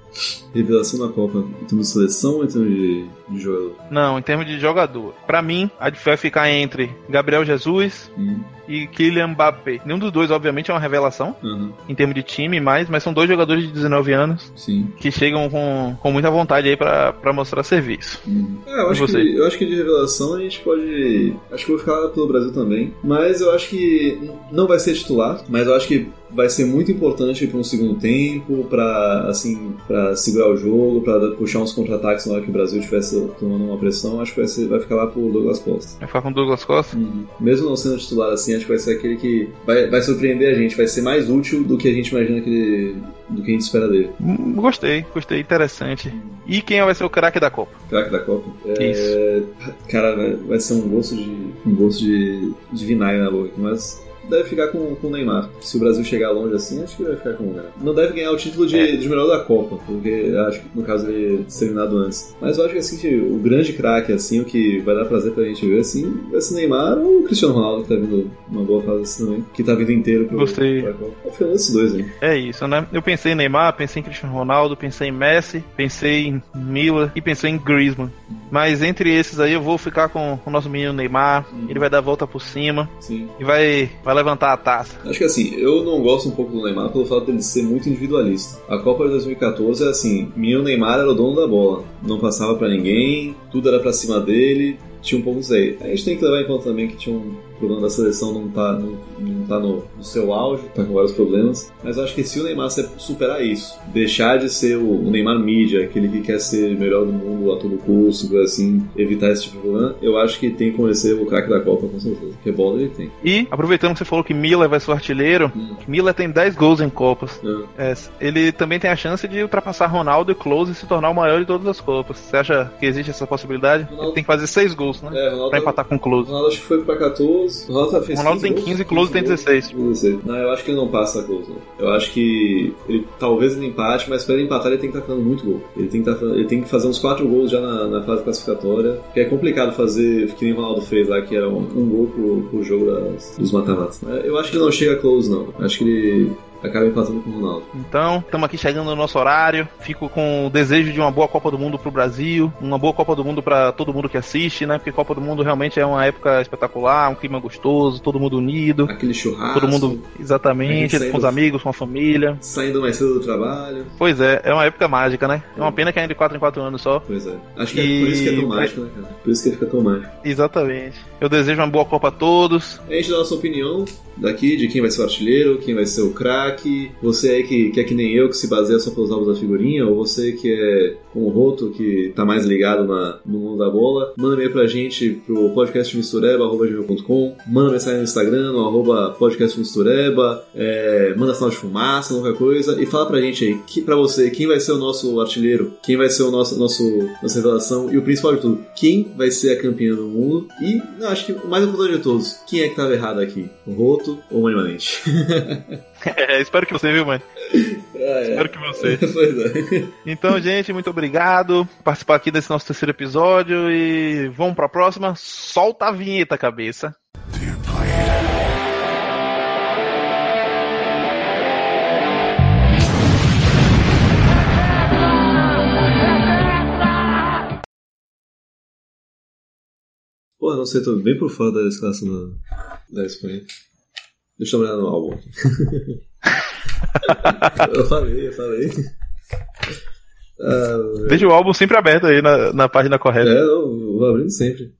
Revelação da Copa em termos de seleção ou em termos de, de jogador? Não, em termos de jogador. Pra mim, a vai ficar entre Gabriel Jesus Hum, e Kylian Mbappé. Nenhum dos dois, obviamente, é uma revelação aham, em termos de time, mas, mas são dois jogadores de 19 anos sim. que chegam com, com muita vontade aí pra, pra mostrar serviço. Hum. É, eu acho, que, eu acho que de revelação a gente pode. Acho que eu vou ficar pelo Brasil também. Mas eu acho que não vai ser titular, mas eu acho que vai ser muito importante para um segundo tempo, para assim, para segurar o jogo, para puxar uns contra-ataques na hora que o Brasil estivesse tomando uma pressão. Acho que vai, ser, vai ficar lá pro Douglas Costa. Vai ficar com o Douglas Costa? Mesmo não sendo titular assim, acho que vai ser aquele que vai, vai surpreender a gente, vai ser mais útil do que a gente imagina que ele, do que a gente espera dele. Hum, Gostei, gostei, interessante. E quem vai ser o craque da Copa? Craque da Copa. É, Cara, vai, vai ser um gosto de. um gosto de, de vinagre na boca, aqui, mas deve ficar com, com o Neymar. Se o Brasil chegar longe assim, acho que vai ficar com o Neymar. Não deve ganhar o título de, É. de melhor da Copa, porque acho que no caso ele ter terminado antes. Mas eu acho que assim, o grande craque, assim, o que vai dar prazer pra gente ver, assim, vai ser Neymar ou o Cristiano Ronaldo, que tá vindo uma boa fase assim também, que tá vindo inteiro pro, Gostei. pra Copa. Falei esses dois, hein? É isso, né? Eu pensei em Neymar, pensei em Cristiano Ronaldo, pensei em Messi, pensei em Mila e pensei em Griezmann. Mas entre esses aí eu vou ficar com o nosso menino Neymar. Ele vai dar a volta por cima Sim. e vai, vai levantar a taça. Acho que assim, eu não gosto um pouco do Neymar pelo fato dele ser muito individualista. A Copa de 2014 é assim, menino Neymar era o dono da bola, não passava pra ninguém, tudo era pra cima dele, tinha um pouco disso aí. A gente tem que levar em conta também que tinha um problema da seleção não tá, não, não tá no, no seu auge, tá com vários problemas. Mas eu acho que se o Neymar superar isso, deixar de ser o, o Neymar mídia, aquele que quer ser melhor do mundo a todo custo, assim, evitar esse tipo de problema, eu acho que tem que conhecer o craque da Copa, com certeza. Porque bola ele tem. E, aproveitando que você falou que Miller vai ser o artilheiro, Hum. Miller tem 10 gols em Copas. Né? É, ele também tem a chance de ultrapassar Ronaldo e Close e se tornar o maior de todas as Copas. Você acha que existe essa possibilidade? Ronaldo- Ele tem que fazer 6 gols, né? É, Ronaldo Pra empatar com o O Close. Ronaldo acho que foi pra 14. O Ronaldo, fez Ronaldo tem 15, 15, Close tem 16. 16. Não, eu acho que ele não passa a Close. Não. Eu acho que ele talvez ele empate, mas pra ele empatar ele tem que estar fazendo muito gol. Ele tem que, tá, ele tem que fazer uns 4 gols já na, na fase classificatória. Porque é complicado fazer, que nem o Ronaldo fez lá, que era um, um gol pro, pro jogo das- dos mata-matas. Eu acho que ele não chega a Close, não. Acho que ele acaba empatando com o Ronaldo. Então, estamos aqui chegando no nosso horário. Fico com o desejo de uma boa Copa do Mundo pro Brasil, uma boa Copa do Mundo para todo mundo que assiste, né? Porque Copa do Mundo realmente é uma época espetacular, um clima gostoso, todo mundo unido, Aquele churrasco. todo mundo exatamente, gente com os saindo- amigos, com a família. Saindo mais cedo do trabalho. Pois é, é uma época mágica, né? É uma pena que é de 4 em 4 anos só. Pois é. Acho que é E- por isso que é tão mágico, né, cara? Por isso que ele fica tão mágico. Exatamente. Eu desejo uma boa Copa a todos. A gente dá a nossa opinião daqui de quem vai ser o artilheiro, quem vai ser o craque. Você aí que, que é que nem eu, que se baseia só pelos álbuns da figurinha, ou você que é como o Roto, que tá mais ligado na, no mundo da bola, manda e-mail pra gente pro podcastmistureba.com, manda mensagem no Instagram, no arroba podcastmistureba, é, manda sinal de fumaça, qualquer coisa, e fala pra gente aí, que, pra você, quem vai ser o nosso artilheiro, quem vai ser o nosso, nosso nossa revelação, e o principal de tudo, quem vai ser a campeã do mundo, e não, acho que o mais importante de todos, quem é que tava errado aqui? O Roto ou o Manimanente? (laughs) (laughs) É, espero que você, viu, mãe? Ah, é. Espero que você. (laughs) É. Então, gente, muito obrigado por participar aqui desse nosso terceiro episódio e vamos pra próxima. Solta a vinheta, cabeça. Porra, não sei, tô bem por fora da escalação da, da Espanha. Deixa eu olhar no álbum. (laughs) eu falei, eu falei. Ah, Deixa o álbum sempre aberto aí na, na página correta. é, não, vou abrindo sempre.